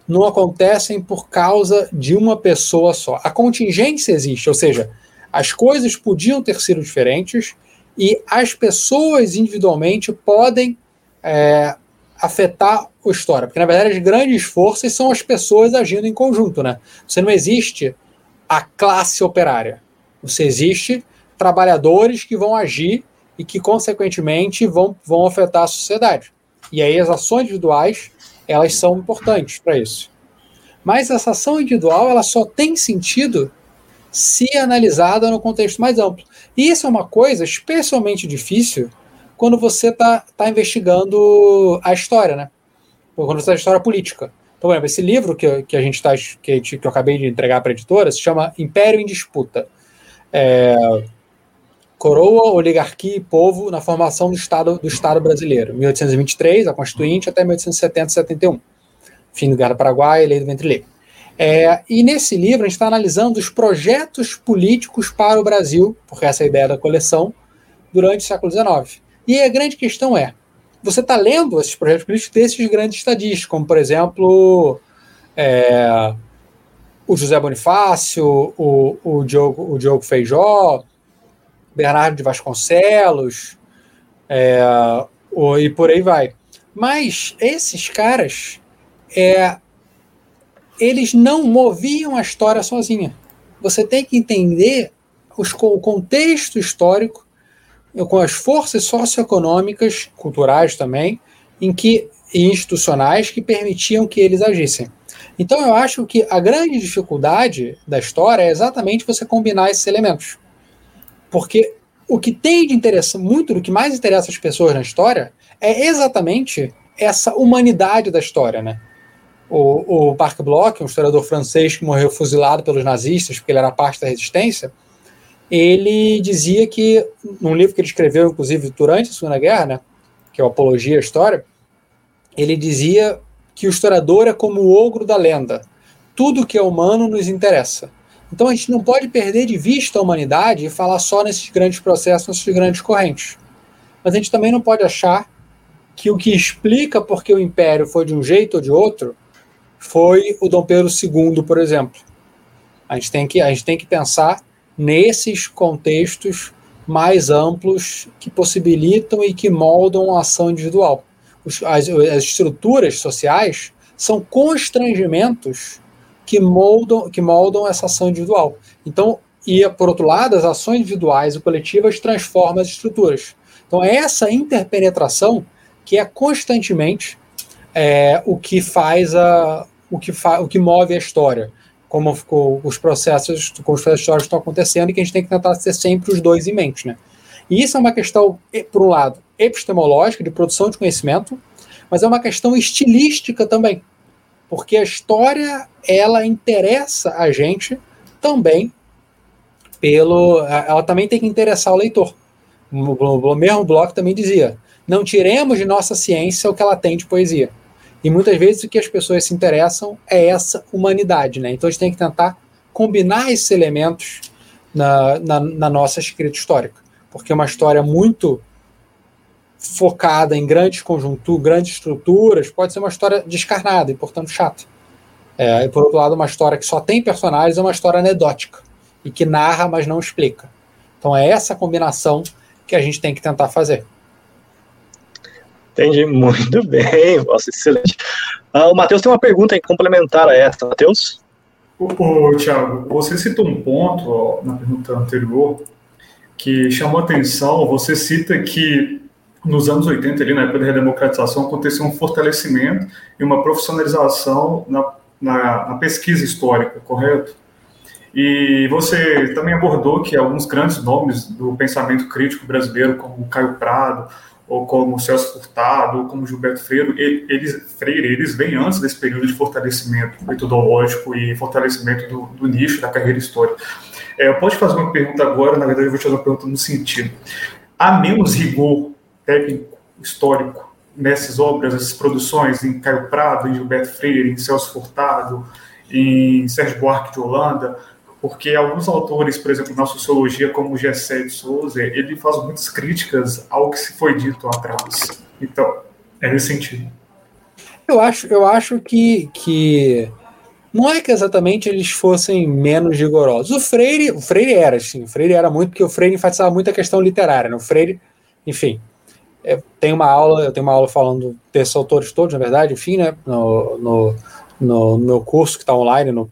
Não acontecem por causa de uma pessoa só. A contingência existe, ou seja, as coisas podiam ter sido diferentes, E as pessoas individualmente podem é, afetar a história, porque na verdade as grandes forças são as pessoas agindo em conjunto, né? Você não existe a classe operária, você existe trabalhadores que vão agir e que consequentemente vão, vão afetar a sociedade. E aí as ações individuais elas são importantes para isso. Mas essa ação individual ela só tem sentido se analisada no contexto mais amplo. E isso é uma coisa especialmente difícil quando você está tá investigando a história, né? Ou quando você está história política. Então, por exemplo, esse livro que, que a gente está que, que, eu acabei de entregar para a editora se chama Império em Disputa. É, Coroa, Oligarquia e Povo na formação do Estado, do Estado brasileiro, 1823, a Constituinte, até 1870 71. Fim do Guerra do Paraguai, Lei do Ventre Livre. É, e nesse livro a gente está analisando os projetos políticos para o Brasil, porque essa é a ideia da coleção, durante o século XIX. E a grande questão é: você está lendo esses projetos políticos desses grandes estadistas, como, por exemplo, é, o José Bonifácio, o, o, Diogo, o Diogo Feijó, Bernardo de Vasconcelos, é, o, e por aí vai. Mas esses caras, é, eles não moviam a história sozinha. Você tem que entender os, o contexto histórico, com as forças socioeconômicas, culturais também, em que e institucionais que permitiam que eles agissem. Então eu acho que a grande dificuldade da história é exatamente você combinar esses elementos. Porque o que tem de interesse, muito do que mais interessa as pessoas na história, é exatamente essa humanidade da história, né? O, o Marc Bloch, um historiador francês que morreu fuzilado pelos nazistas porque ele era parte da resistência, ele dizia que, num livro que ele escreveu, inclusive, durante a Segunda Guerra, né, que é o Apologia à História, ele dizia que o historiador é como o ogro da lenda. Tudo que é humano nos interessa. Então a gente não pode perder de vista a humanidade e falar só nesses grandes processos, nessas grandes correntes. Mas a gente também não pode achar que o que explica porque o império foi de um jeito ou de outro foi o Dom Pedro II, por exemplo. A gente tem que, a gente tem que pensar nesses contextos mais amplos que possibilitam e que moldam a ação individual. As, as estruturas sociais são constrangimentos que moldam, que moldam essa ação individual. Então, e por outro lado, as ações individuais e coletivas transformam as estruturas. Então, é essa interpenetração que é constantemente é, o que faz a, o que, o que move a história, como ficou, os processos, como os processos históricos estão acontecendo e que a gente tem que tentar ter sempre os dois em mente, né? E isso é uma questão, por um lado, epistemológica, de produção de conhecimento, mas é uma questão estilística também, porque a história ela interessa a gente também pelo, ela também tem que interessar o leitor. O mesmo Bloch também dizia: não tiremos de nossa ciência o que ela tem de poesia. E muitas vezes o que as pessoas se interessam é essa humanidade, né? Então a gente tem que tentar combinar esses elementos na, na, na nossa escrita histórica, porque é uma história muito focada em grandes conjunturas, grandes estruturas, pode ser uma história descarnada e, portanto, chata. É, e, por outro lado, uma história que só tem personagens é uma história anedótica e que narra, mas não explica. Então, é essa combinação que a gente tem que tentar fazer. Entendi muito bem, nossa, excelente. Uh, o Matheus tem uma pergunta em complementar a essa, Matheus? Ô, Tiago, você citou um ponto ó, na pergunta anterior que chamou atenção. Você cita que nos anos 80, ali, na época da redemocratização, aconteceu um fortalecimento e uma profissionalização na, na, na pesquisa histórica, correto? E você também abordou que alguns grandes nomes do pensamento crítico brasileiro, como Caio Prado, ou como Celso Furtado, ou como Gilberto Freire, eles, Freire, eles vêm antes desse período de fortalecimento metodológico e fortalecimento do, do nicho da carreira histórica. É, eu posso fazer uma pergunta agora, na verdade eu vou te fazer uma pergunta no sentido. Há menos rigor técnico, histórico, nessas obras, essas produções, em Caio Prado, em Gilberto Freire, em Celso Furtado, em Sérgio Buarque de Holanda, porque alguns autores, por exemplo, na sociologia, como Gessé de Souza, ele faz muitas críticas ao que se foi dito atrás. Então, é nesse sentido. Eu acho, eu acho que, que não é que exatamente eles fossem menos rigorosos. O Freire, o Freire era, assim, o Freire era muito, porque o Freire enfatizava muito a questão literária, né? O Freire, enfim, é, tem uma aula, eu tenho uma aula falando desses autores todos, na verdade, enfim, né, no, no, no meu curso que está online, no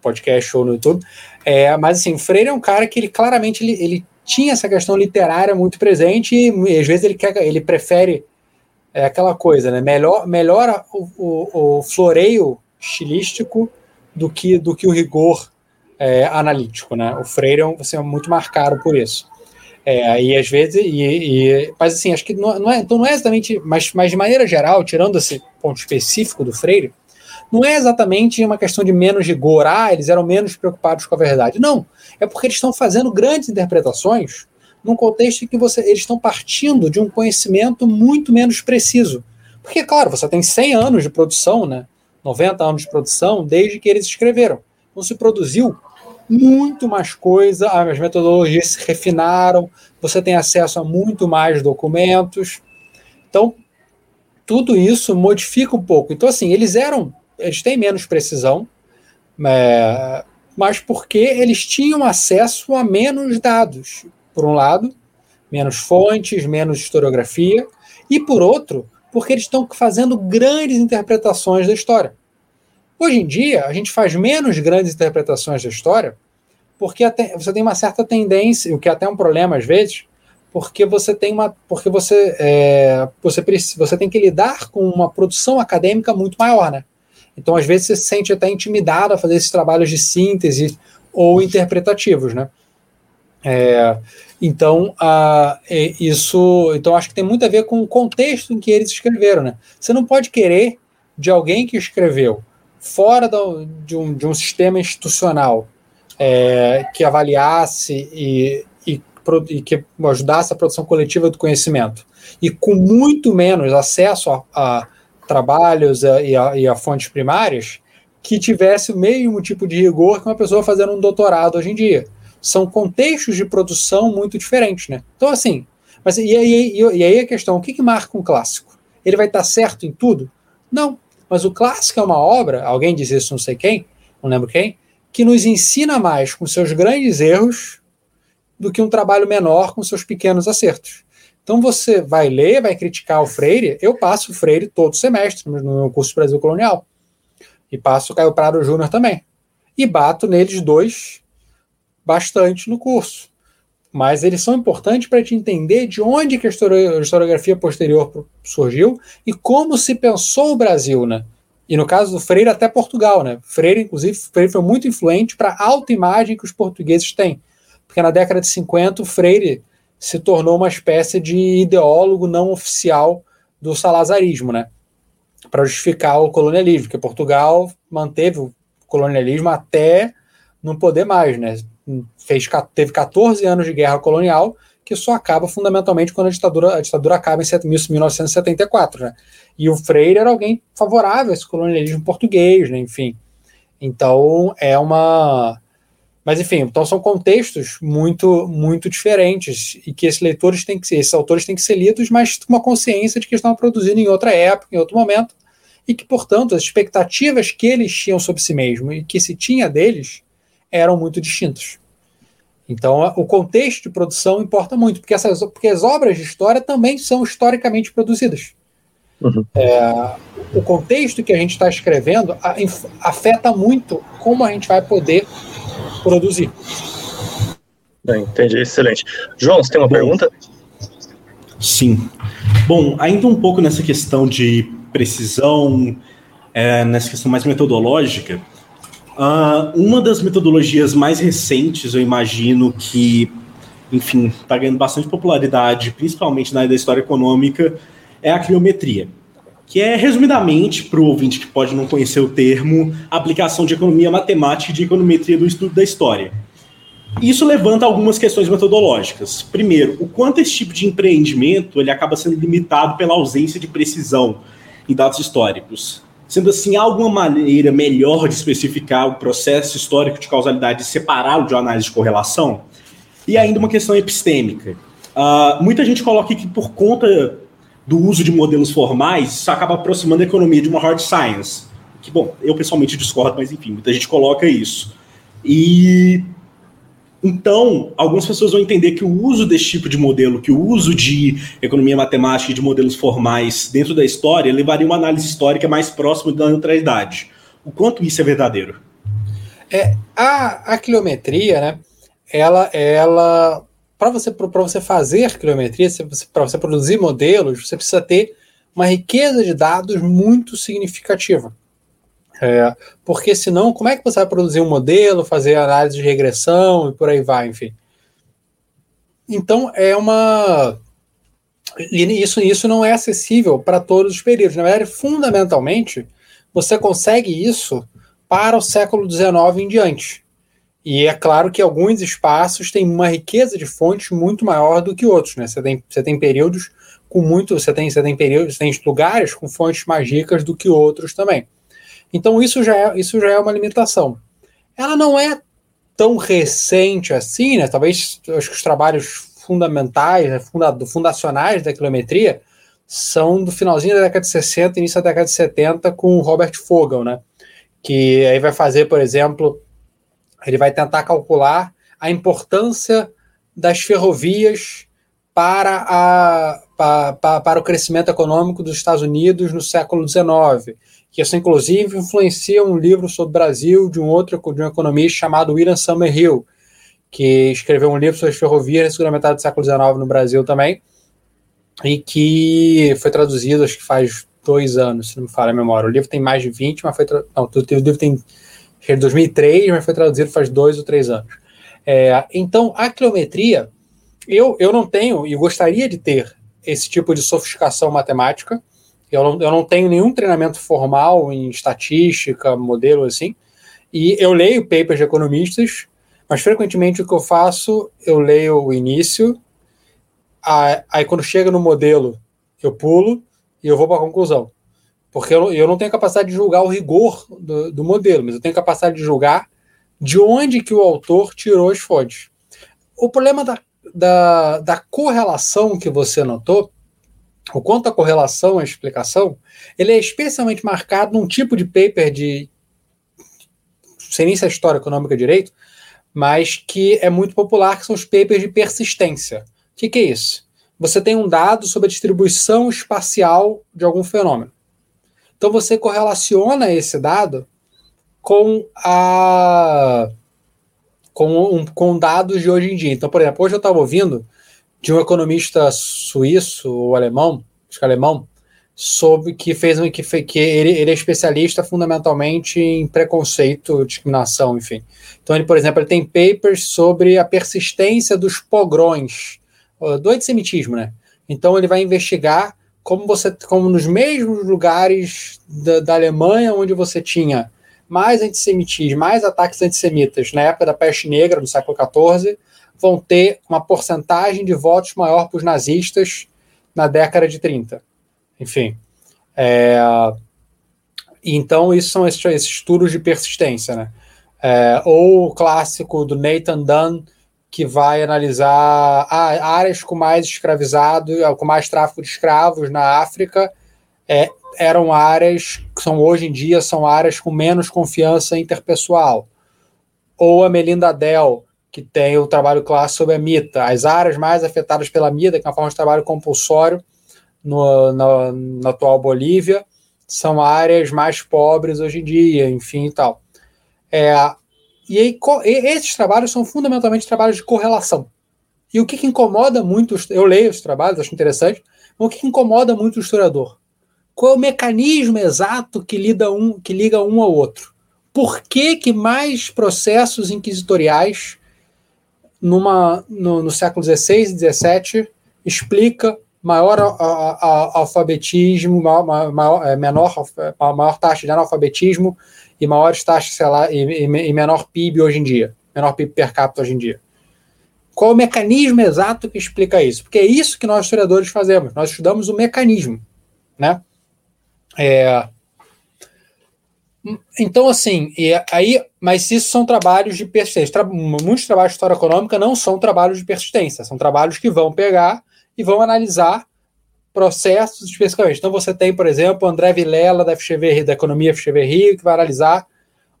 podcast ou no YouTube, é, mas assim, o Freire é um cara que ele claramente, ele, ele tinha essa questão literária muito presente e, às vezes ele quer, ele prefere é aquela coisa, né, melhor, melhora o, o, o floreio estilístico do que, do que o rigor é, analítico, né? O Freire é, um, assim, é muito marcado por isso. É, às vezes, e, e, mas assim, acho que não, não, é, então não é exatamente, mas, mas de maneira geral, tirando esse ponto específico do Freire, não é exatamente uma questão de menos rigor, ah, eles eram menos preocupados com a verdade. Não, é porque eles estão fazendo grandes interpretações num contexto em que você, eles estão partindo de um conhecimento muito menos preciso. Porque, claro, você tem 100 anos de produção, né? 90 anos de produção desde que eles escreveram. Então se produziu muito mais coisa, as metodologias se refinaram, você tem acesso a muito mais documentos. Então, tudo isso modifica um pouco. Então, assim, eles eram, eles têm menos precisão, é, mas porque eles tinham acesso a menos dados, por um lado, menos fontes, menos historiografia, e por outro, porque eles estão fazendo grandes interpretações da história. Hoje em dia, a gente faz menos grandes interpretações da história, porque você tem uma certa tendência, o que é até um problema às vezes, porque você tem uma, porque você, é, você, você tem que lidar com uma produção acadêmica muito maior, né? Então, às vezes, você se sente até intimidado a fazer esses trabalhos de síntese ou interpretativos, né? É, então, uh, isso. Então, acho que tem muito a ver com o contexto em que eles escreveram. Né? Você não pode querer de alguém que escreveu fora do, de, um, de um sistema institucional é, que avaliasse e, e, e, que ajudasse a produção coletiva do conhecimento, e com muito menos acesso a, a trabalhos a, e, a, e a fontes primárias, que tivesse o mesmo tipo de rigor que uma pessoa fazendo um doutorado hoje em dia são contextos de produção muito diferentes, né? Então, assim, mas e aí, e aí a questão, o que, que marca um clássico? Ele vai estar certo em tudo? Não, mas o clássico é uma obra, alguém diz isso, não sei quem, não lembro quem, que nos ensina mais com seus grandes erros do que um trabalho menor com seus pequenos acertos. Então você vai ler, vai criticar o Freire, eu passo o Freire todo semestre no meu curso Brasil Colonial. E passo o Caio Prado Júnior também. E bato neles dois bastante no curso. Mas eles são importantes para te entender de onde que a historiografia posterior surgiu e como se pensou o Brasil, né? E no caso do Freire, até Portugal, né? Freire, inclusive, Freire foi muito influente para a autoimagem que os portugueses têm. Porque na década de 50, o Freire se tornou uma espécie de ideólogo não oficial do salazarismo, né? Para justificar o colonialismo, porque Portugal manteve o colonialismo até não poder mais, né? fez, teve 14 anos de guerra colonial, que só acaba fundamentalmente quando a ditadura, a ditadura acaba em 1974. Né? E o Freire era alguém favorável a esse colonialismo português, né? enfim. Então é uma. Mas enfim, então são contextos muito muito diferentes e que esses leitores têm que ser, esses autores têm que ser lidos, mas com uma consciência de que estão produzindo em outra época, em outro momento, e que, portanto, as expectativas que eles tinham sobre si mesmos e que se tinha deles eram muito distintos. Então, o contexto de produção importa muito, porque, essas, porque as obras de história também são historicamente produzidas. Uhum. É, o contexto que a gente está escrevendo afeta muito como a gente vai poder produzir. Entendi, excelente. João, você tem uma Bom, pergunta? Sim. Bom, ainda um pouco nessa questão de precisão, é, nessa questão mais metodológica, Uh, uma das metodologias mais recentes, eu imagino que, enfim, está ganhando bastante popularidade, principalmente na área da história econômica, é a criometria, que é, resumidamente, para o ouvinte que pode não conhecer o termo, aplicação de economia matemática e de econometria do estudo da história. Isso levanta algumas questões metodológicas. Primeiro, o quanto esse tipo de empreendimento ele acaba sendo limitado pela ausência de precisão em dados históricos. Sendo assim, há alguma maneira melhor de especificar o processo histórico de causalidade e separá-lo de uma análise de correlação? E ainda uma questão epistêmica. Uh, muita gente coloca que por conta do uso de modelos formais, isso acaba aproximando a economia de uma hard science, Que, bom, eu pessoalmente discordo, mas enfim, muita gente coloca isso. E então, algumas pessoas vão entender que o uso desse tipo de modelo, que o uso de economia matemática e de modelos formais dentro da história levaria uma análise histórica mais próxima da neutralidade. O quanto isso é verdadeiro? É, a, a quilometria, né? Ela, ela para você, você fazer quilometria, para você produzir modelos, você precisa ter uma riqueza de dados muito significativa. É, porque senão, como é que você vai produzir um modelo, fazer análise de regressão e por aí vai, enfim. Então é uma. Isso, isso não é acessível para todos os períodos. Na verdade, fundamentalmente, você consegue isso para o século XIX em diante. E é claro que alguns espaços têm uma riqueza de fontes muito maior do que outros. Né? Você, tem, você tem períodos com muito. Você tem, você tem períodos, você tem lugares com fontes mais ricas do que outros também. Então isso já é, isso já é uma limitação. Ela não é tão recente assim, né? Talvez acho que os trabalhos fundamentais, né, funda, fundacionais da quilometria são do finalzinho da década de 60 início da década de 70 com o Robert Fogel, né? Que aí vai fazer, por exemplo, ele vai tentar calcular a importância das ferrovias para, a, para, o crescimento econômico dos Estados Unidos no século XIX que isso inclusive influencia um livro sobre o Brasil de um outro de um economista chamado William Summerhill, que escreveu um livro sobre as ferrovias na segunda metade do século XIX no Brasil também, e que foi traduzido, acho que faz dois anos, se não me falha a memória. O livro tem mais de 20, mas foi. Não, o livro tem é de 2003, mas foi traduzido faz dois ou três anos. É, então, a quilometria, eu, eu não tenho e gostaria de ter esse tipo de sofisticação matemática eu não, eu não tenho nenhum treinamento formal em estatística, modelo assim. E eu leio papers de economistas, mas frequentemente o que eu faço, eu leio o início, aí quando chega no modelo, eu pulo e eu vou para a conclusão. Porque eu, eu não tenho capacidade de julgar o rigor do, do modelo, mas eu tenho capacidade de julgar de onde que o autor tirou as fontes. O problema da, da, da correlação que você notou o quanto a correlação, a explicação, ele é especialmente marcado num tipo de paper de sem nem se é história econômica direito, mas que é muito popular, que são os papers de persistência. O que, que é isso? Você tem um dado sobre a distribuição espacial de algum fenômeno. Então você correlaciona esse dado com a com, um, com dados de hoje em dia. Então, por exemplo, hoje eu estava ouvindo de um economista suíço ou alemão, acho que alemão, sobre que fez que, fez, que ele, ele, é especialista fundamentalmente em preconceito, discriminação, enfim. Então ele, por exemplo, ele tem papers sobre a persistência dos pogrões, do antissemitismo, né? Então ele vai investigar como você, como nos mesmos lugares da, da Alemanha onde você tinha mais antissemitismo, mais ataques antissemitas na época da peste negra do século XIV, vão ter uma porcentagem de votos maior para os nazistas na década de 30. Enfim. É, então, isso são esses, esses, estudos de persistência. Né? É, ou o clássico do Nathan Dunn, que vai analisar ah, áreas com mais escravizado, com mais tráfico de escravos na África, é, eram áreas que são hoje em dia são áreas com menos confiança interpessoal. Ou a Melinda Dell, que tem o trabalho clássico sobre a MITA. As áreas mais afetadas pela MITA, que é uma forma de trabalho compulsório no, na, na atual Bolívia, são áreas mais pobres hoje em dia, enfim e tal. É, e, aí, esses trabalhos são fundamentalmente trabalhos de correlação. E o que, que incomoda muito, eu leio os trabalhos, acho interessante, mas o que, que incomoda muito o historiador? Qual é o mecanismo exato que, lida um, que liga um ao outro? Por que, que mais processos inquisitoriais numa, no, no século XVI e XVII, explica maior a, a, a, alfabetismo, maior, maior, é, menor, maior taxa de analfabetismo e maiores taxas sei lá, e, e, menor PIB hoje em dia, menor PIB per capita hoje em dia. Qual o mecanismo exato que explica isso? Porque é isso que nós historiadores fazemos. Nós estudamos o mecanismo, né? É, então, assim, e aí, mas isso são trabalhos de persistência. Tra muitos trabalhos de história econômica não são trabalhos de persistência, são trabalhos que vão pegar e vão analisar processos especificamente. Então você tem, por exemplo, André Vilela da FGV, da Economia FGV Rio, que vai analisar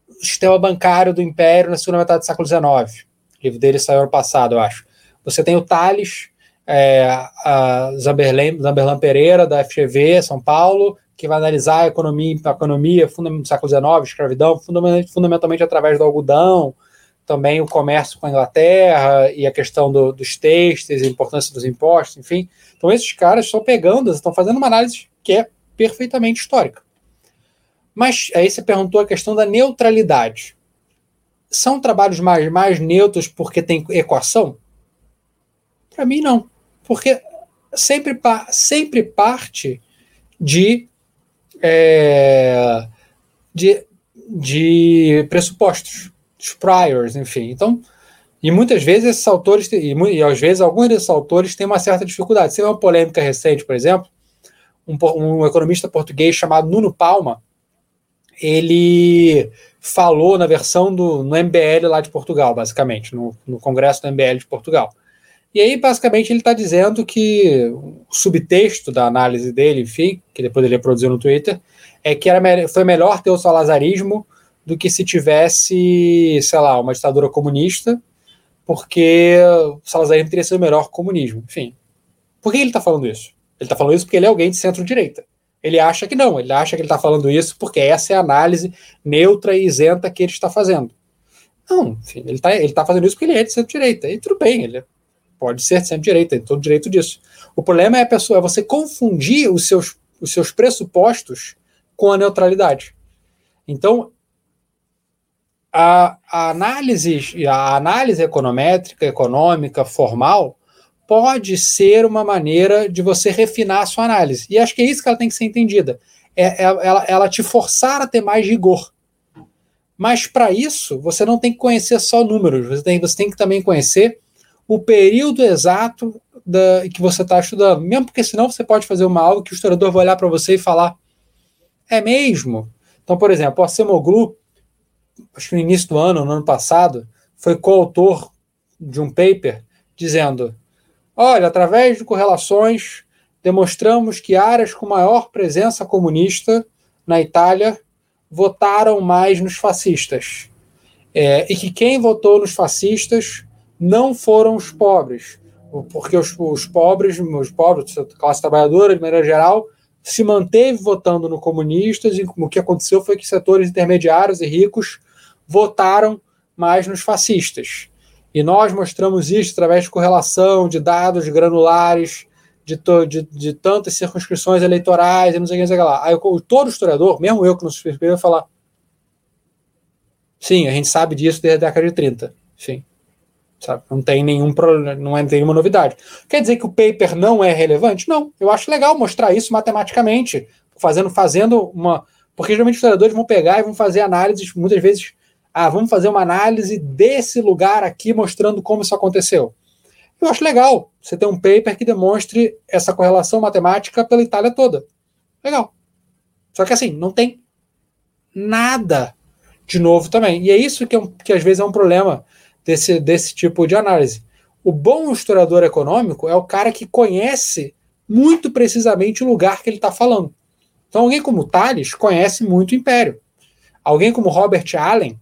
o sistema bancário do Império na segunda metade do século XIX. O livro dele saiu ano passado, eu acho. Você tem o Thales, é, a Zamberlan, Zamberlan Pereira, da FGV, São Paulo, que vai analisar a economia, a economia do século XIX, escravidão, fundamentalmente, fundamentalmente através do algodão, também o comércio com a Inglaterra e a questão do, dos textos, a importância dos impostos, enfim. Então, esses caras estão pegando, estão fazendo uma análise que é perfeitamente histórica. Mas aí você perguntou a questão da neutralidade. São trabalhos mais, mais neutros porque tem equação? Para mim, não. Porque sempre, sempre parte de, é, de, de pressupostos os priors, enfim. Então, e muitas vezes esses autores, e, e às vezes alguns desses autores têm uma certa dificuldade. Você vê uma polêmica recente, por exemplo, um, um economista português chamado Nuno Palma, ele falou na versão do no MBL lá de Portugal, basicamente, no, no Congresso do MBL de Portugal. E aí, basicamente, ele está dizendo que o subtexto da análise dele, enfim, que depois ele produziu no Twitter, é que era, foi melhor ter o salazarismo do que se tivesse, sei lá, uma ditadura comunista, porque Salazar teria sido melhor comunismo. Enfim. Por que ele está falando isso? Ele está falando isso porque ele é alguém de centro-direita. Ele acha que não, ele acha que ele está falando isso porque essa é a análise neutra e isenta que ele está fazendo. Não, enfim, ele está ele tá fazendo isso porque ele é de centro-direita. E tudo bem, ele pode ser de centro-direita, tem todo direito disso. O problema é a pessoa, é você confundir os seus, os seus pressupostos com a neutralidade. Então, a, a análise, a análise econométrica, econômica, formal, pode ser uma maneira de você refinar a sua análise. E acho que é isso que ela tem que ser entendida. É, é ela, ela te forçar a ter mais rigor. Mas para isso, você não tem que conhecer só números, você tem, você tem que também conhecer o período exato da, que você está estudando. Mesmo porque senão você pode fazer uma aula que o historiador vai olhar para você e falar: é mesmo? Então, por exemplo, o Acemoglu acho que no início do ano, no ano passado, foi coautor de um paper dizendo: olha, através de correlações, demonstramos que áreas com maior presença comunista na Itália votaram mais nos fascistas. É, e que quem votou nos fascistas não foram os pobres, porque os, os pobres, os pobres, a classe trabalhadora, de maneira geral, se manteve votando no comunistas, e o que aconteceu foi que setores intermediários e ricos votaram mais nos fascistas. E nós mostramos isso através de correlação de dados granulares de, de, de tantas circunscrições eleitorais e não sei o que, sei lá. Aí eu, todo historiador, mesmo eu que não sou especialista, vai falar sim, a gente sabe disso desde a década de 30. Sim. Sabe? Não tem nenhum não é nenhuma novidade. Quer dizer que o paper não é relevante? Não. Eu acho legal mostrar isso matematicamente, fazendo, fazendo uma. Porque geralmente os historiadores vão pegar e vão fazer análises, muitas vezes ah, vamos fazer uma análise desse lugar aqui mostrando como isso aconteceu. Eu acho legal você ter um paper que demonstre essa correlação matemática pela Itália toda. Legal. Só que assim, não tem nada de novo também. E é isso que, é um, que às vezes é um problema desse, desse tipo de análise. O bom historiador econômico é o cara que conhece muito precisamente o lugar que ele está falando. Então, alguém como Tales conhece muito o Império. Alguém como Robert Allen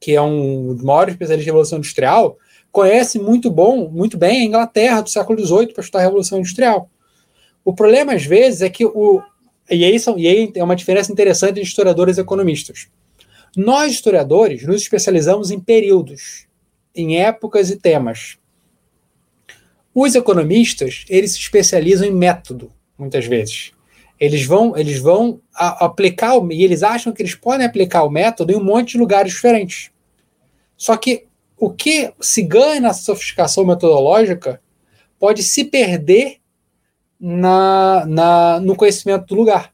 que é um dos maiores especialistas de Revolução Industrial, conhece muito bom, muito bem a Inglaterra do século XVIII para estudar a Revolução Industrial. O problema, às vezes, é que o. E aí, são, e aí é uma diferença interessante entre historiadores e economistas. Nós, historiadores, nos especializamos em períodos, em épocas e temas. Os economistas, eles se especializam em método, muitas vezes. Eles vão, eles vão a, aplicar, e eles acham que eles podem aplicar o método em um monte de lugares diferentes. Só que o que se ganha na sofisticação metodológica pode se perder na, na, no conhecimento do lugar.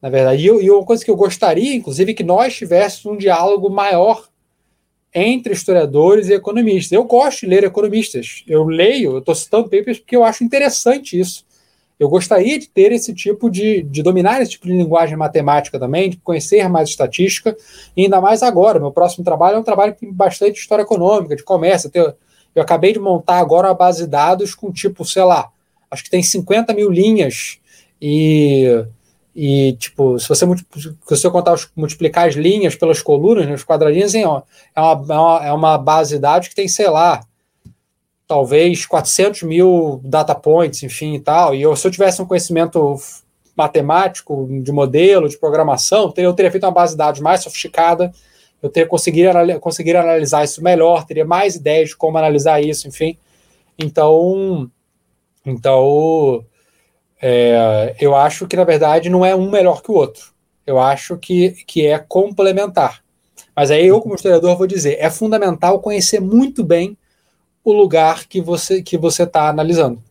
Na verdade, e, e uma coisa que eu gostaria, inclusive, é que nós tivéssemos um diálogo maior entre historiadores e economistas. Eu gosto de ler economistas. Eu leio, eu estou citando papers porque eu acho interessante isso. Eu gostaria de ter esse tipo de, de dominar esse tipo de linguagem matemática também, de conhecer mais estatística, e ainda mais agora. Meu próximo trabalho é um trabalho que tem bastante história econômica, de comércio. Eu, eu acabei de montar agora uma base de dados com tipo, sei lá, acho que tem 50 mil linhas e, e tipo, se você, se você contar, multiplicar as linhas pelas colunas, né, os quadradinhos, é uma, é uma, é uma base de dados que tem, sei lá, talvez 400 mil data points, enfim e tal. E eu, se eu tivesse um conhecimento matemático, de modelo, de programação, eu teria feito uma base de dados mais sofisticada, eu teria conseguido, conseguir analisar isso melhor, teria mais ideias de como analisar isso, enfim. Então, então é, eu acho que, na verdade, não é um melhor que o outro. Eu acho que, que é complementar. Mas aí eu, como historiador, vou dizer, é fundamental conhecer muito bem o lugar que você que você está analisando.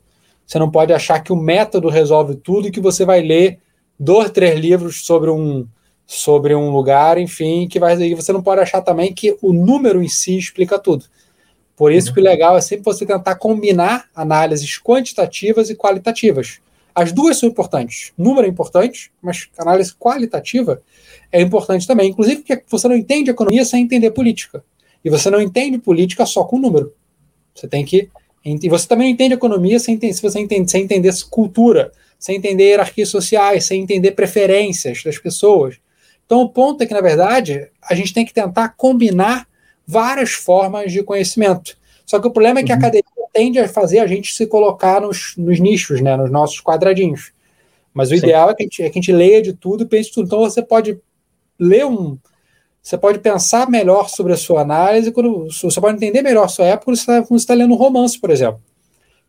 Você não pode achar que o método resolve tudo e que você vai ler dois, três livros sobre um sobre um lugar, enfim, que vai e você não pode achar também que o número em si explica tudo. Por isso uhum. que o legal é sempre você tentar combinar análises quantitativas e qualitativas. As duas são importantes. Número é importante, mas análise qualitativa é importante também. Inclusive porque você não entende economia sem entender política. E você não entende política só com número. Você tem que. E você também não entende economia sem, se você entende, sem entender cultura, sem entender hierarquias sociais, sem entender preferências das pessoas. Então, o ponto é que, na verdade, a gente tem que tentar combinar várias formas de conhecimento. Só que o problema é que uhum. a academia tende a fazer a gente se colocar nos, nos nichos, né, nos nossos quadradinhos. Mas o Sim. ideal é que, a gente, é que a gente leia de tudo e pense tudo. Então, você pode ler um, você pode pensar melhor sobre a sua análise, quando, você pode entender melhor a sua época quando você está, está lendo um romance, por exemplo.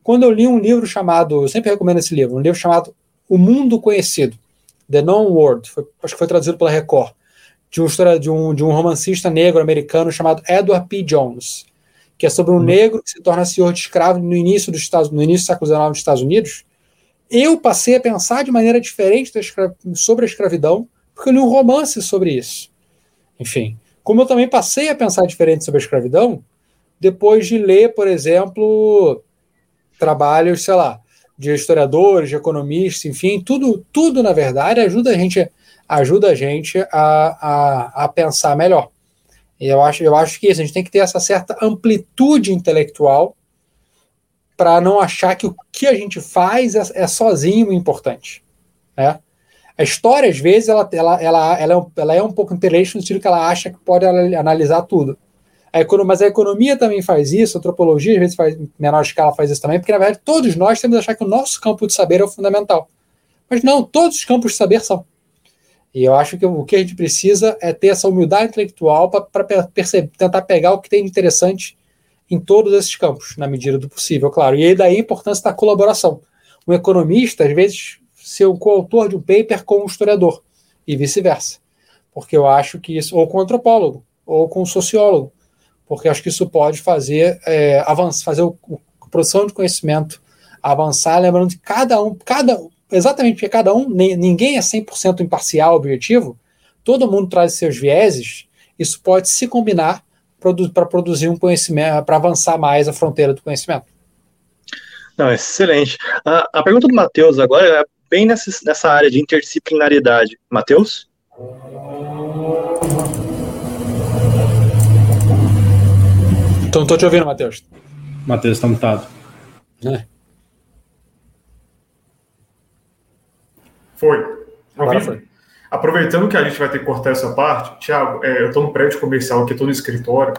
Quando eu li um livro chamado, eu sempre recomendo esse livro, um livro chamado O Mundo Conhecido, The Known World, foi, acho que foi traduzido pela Record, de um, de, um, de um romancista negro americano chamado Edward P. Jones, que é sobre um hum. negro que se torna senhor de escravo no início, dos Estados, no início do século XIX nos Estados Unidos. Eu passei a pensar de maneira diferente sobre a escravidão, porque eu li um romance sobre isso. Enfim, como eu também passei a pensar diferente sobre a escravidão depois de ler, por exemplo, trabalhos, sei lá, de historiadores, de economistas, enfim, tudo, tudo na verdade ajuda a gente, ajuda a gente a, a, a pensar melhor. E eu acho, eu acho que isso, a gente tem que ter essa certa amplitude intelectual para não achar que o que a gente faz é, é sozinho importante. Né? A história, às vezes, ela, ela, ela, ela, é, um, ela é um pouco imperialista no sentido que ela acha que pode analisar tudo. A economia, mas a economia também faz isso, a antropologia, às vezes, faz, em menor escala, faz isso também, porque, na verdade, todos nós temos que achar que o nosso campo de saber é o fundamental. Mas não, todos os campos de saber são. E eu acho que o que a gente precisa é ter essa humildade intelectual para tentar pegar o que tem de interessante em todos esses campos, na medida do possível, claro. E aí daí a importância da colaboração. Um economista, às vezes, ser o coautor de um paper com um historiador, e vice-versa. Porque eu acho que isso, ou com um antropólogo, ou com um sociólogo, porque acho que isso pode fazer é, avançar, fazer o, a produção de conhecimento avançar, lembrando que cada um, cada, exatamente porque cada um, ninguém é 100% imparcial, objetivo, todo mundo traz seus vieses, isso pode se combinar para produzir um conhecimento, para avançar mais a fronteira do conhecimento. Não, excelente. A, a pergunta do Matheus agora é bem nessa, nessa área de interdisciplinaridade. Matheus? Então, estou te ouvindo, Matheus. Matheus está mutado. É. Foi. Agora foi. Aproveitando que a gente vai ter que cortar essa parte, Thiago, é, eu estou no prédio comercial aqui, estou no escritório,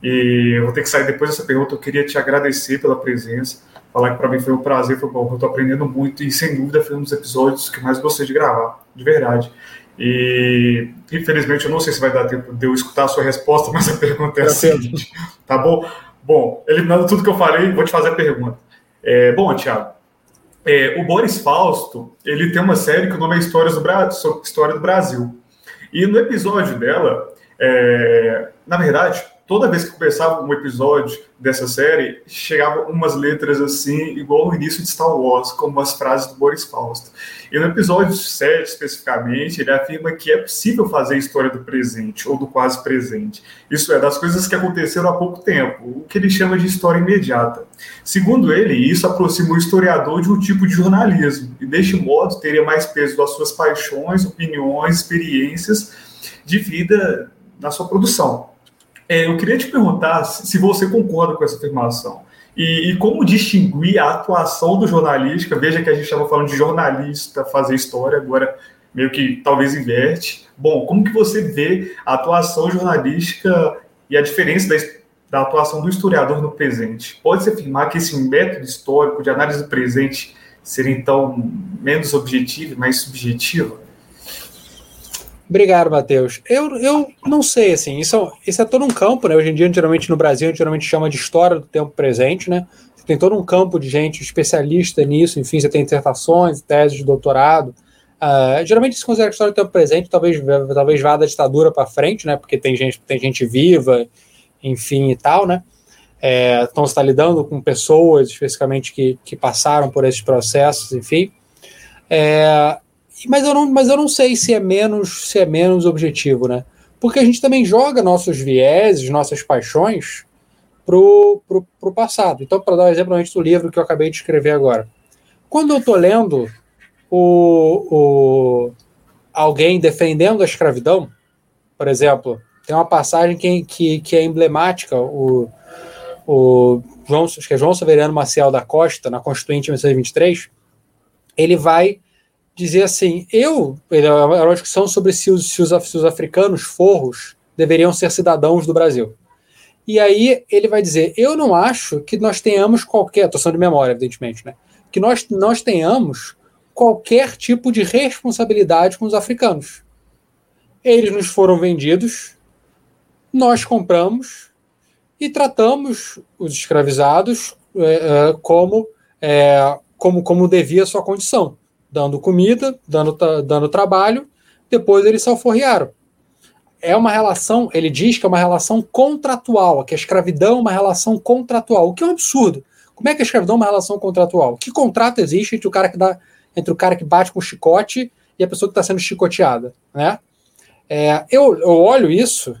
e eu vou ter que sair depois dessa pergunta. Eu queria te agradecer pela presença falar que para mim foi um prazer, foi bom, eu estou aprendendo muito e sem dúvida foi um dos episódios que mais gostei de gravar, de verdade. E infelizmente eu não sei se vai dar tempo de eu escutar a sua resposta, mas a pergunta é a seguinte, tá bom? Bom, eliminando tudo que eu falei, vou te fazer a pergunta. É, bom, Tiago, é, o Boris Fausto, ele tem uma série que o nome é Histórias do Brasil, História do Brasil. E no episódio dela, é, na verdade, toda vez que começava um episódio dessa série, chegavam umas letras assim, igual no início de Star Wars, como as frases do Boris Fausto. E no episódio 7, especificamente, ele afirma que é possível fazer história do presente, ou do quase presente. Isso é, das coisas que aconteceram há pouco tempo, o que ele chama de história imediata. Segundo ele, isso aproxima o historiador de um tipo de jornalismo, e deste modo teria mais peso das suas paixões, opiniões, experiências de vida na sua produção. É, eu queria te perguntar se você concorda com essa afirmação. E, e, como distinguir a atuação do jornalista? Veja que a gente estava falando de jornalista fazer história, agora meio que talvez inverte. Bom, como que você vê a atuação jornalística e a diferença da, da atuação do historiador no presente? Pode-se afirmar que esse método histórico de análise do presente seria então menos objetivo e mais subjetivo? Obrigado, Matheus. Eu, eu não sei, assim, isso, isso é todo um campo, né? Hoje em dia, geralmente no Brasil, a gente geralmente chama de história do tempo presente, né? Você tem todo um campo de gente especialista nisso, enfim, você tem dissertações, teses de doutorado. Uh, geralmente se considera história do tempo presente, talvez, talvez vá da ditadura para frente, né? Porque tem gente, tem gente viva, enfim e tal, né? É, então você está lidando com pessoas especificamente que, que passaram por esses processos, enfim. É, mas eu não, mas eu não sei se é menos se é menos objetivo, né? Porque a gente também joga nossos vieses, nossas paixões pro, pro, pro passado. Então, para dar um exemplo do livro que eu acabei de escrever agora. Quando eu estou lendo o, o, alguém defendendo a escravidão, por exemplo, tem uma passagem que, que, que é emblemática, o, o João, acho que é João Severiano Maciel da Costa, na Constituinte 1923, ele vai dizer assim: eu, é uma discussão sobre se os, se, os, se os africanos forros deveriam ser cidadãos do Brasil. E aí ele vai dizer: eu não acho que nós tenhamos qualquer, atuação de memória, evidentemente, né? Que nós, nós tenhamos qualquer tipo de responsabilidade com os africanos. Eles nos foram vendidos, nós compramos e tratamos os escravizados é, é, como, é, como, como devia a sua condição dando comida, dando, dando trabalho, depois eles se alforriaram. É uma relação, ele diz que é uma relação contratual, que a escravidão é uma relação contratual, o que é um absurdo. Como é que a escravidão é uma relação contratual? Que contrato existe entre o cara que dá, entre o cara que bate com o chicote e a pessoa que está sendo chicoteada, né? É, eu, eu olho isso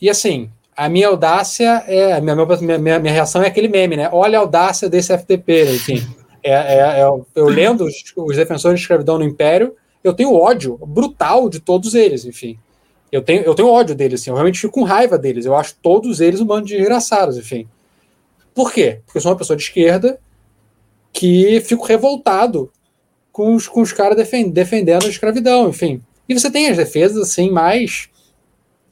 e assim, a minha audácia é a minha, minha, minha, minha reação é aquele meme, né? Olha a audácia desse FTP, enfim. É, é, é, eu lendo os, os, defensores de escravidão no Império, eu tenho ódio brutal de todos eles, enfim. Eu tenho, eu tenho ódio deles, assim, eu realmente fico com raiva deles. Eu acho todos eles um bando de desgraçados, enfim. Por quê? Porque eu sou uma pessoa de esquerda que fico revoltado com os, com os caras defend, defendendo a escravidão, enfim. E você tem as defesas, assim, mais,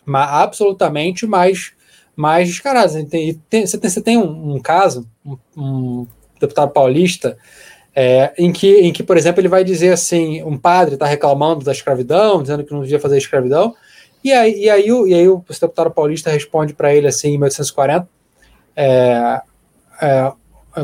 mais absolutamente mais, mais tem, você, tem, você tem um, um caso, um deputado paulista, é, em, que, em que, por exemplo, ele vai dizer assim: um padre está reclamando da escravidão, dizendo que não devia fazer escravidão, e aí, e aí, e aí o deputado paulista responde para ele assim, em 1840, é, é,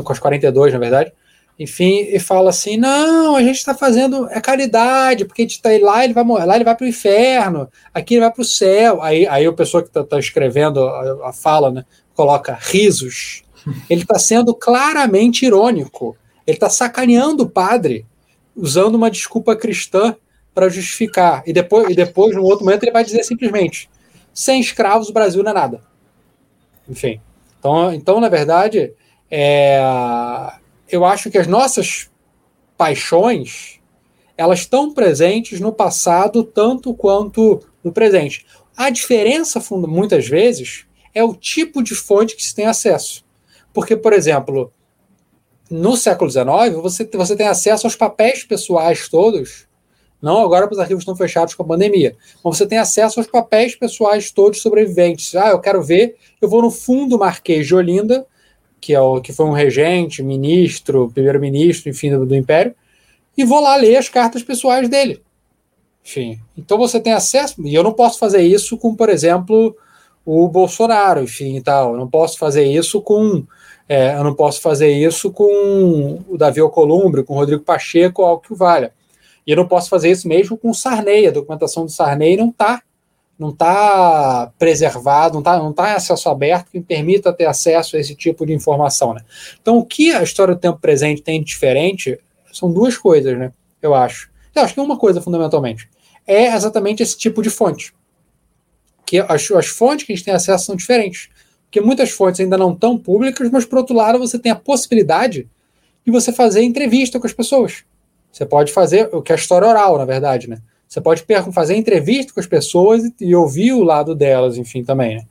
com os 42, na verdade, enfim, e fala assim: não, a gente está fazendo é caridade, porque a gente está lá, ele vai morrer, lá ele vai para o inferno, aqui ele vai para o céu. Aí, aí a pessoa que está tá escrevendo a, a, fala, né, coloca risos ele está sendo claramente irônico. Ele está sacaneando o padre, usando uma desculpa cristã para justificar. E depois, e depois, no outro momento, ele vai dizer simplesmente: sem escravos, o Brasil não é nada. Enfim. Então, então na verdade, é, eu acho que as nossas paixões elas estão presentes no passado tanto quanto no presente. A diferença, muitas vezes, é o tipo de fonte que se tem acesso. Porque, por exemplo, no século XIX, você, você tem acesso aos papéis pessoais todos, não agora os arquivos estão fechados com a pandemia, mas você tem acesso aos papéis pessoais todos sobreviventes. Ah, eu quero ver, eu vou no fundo Marquês de Olinda, que, é o, que foi um regente, ministro, primeiro-ministro, enfim, do, do Império, e vou lá ler as cartas pessoais dele. Enfim, então você tem acesso, e eu não posso fazer isso com, por exemplo, o Bolsonaro, enfim, e tal. Eu não posso fazer isso com é, eu não posso fazer isso com o Davi Alcolumbre, com o Rodrigo Pacheco, algo que valha. E eu não posso fazer isso mesmo com o Sarney. A documentação do Sarney não está não tá preservado, não está não tá em acesso aberto que permita ter acesso a esse tipo de informação. Né? Então, o que a história do tempo presente tem de diferente são duas coisas, né? Eu acho. Eu acho que uma coisa, fundamentalmente, é exatamente esse tipo de fonte. Que as, as fontes que a gente tem acesso são diferentes porque muitas fontes ainda não estão públicas, mas por outro lado você tem a possibilidade de você fazer entrevista com as pessoas. Você pode fazer o que é a história oral, na verdade, né? Você pode fazer entrevista com as pessoas e, ouvir o lado delas, enfim, também, né?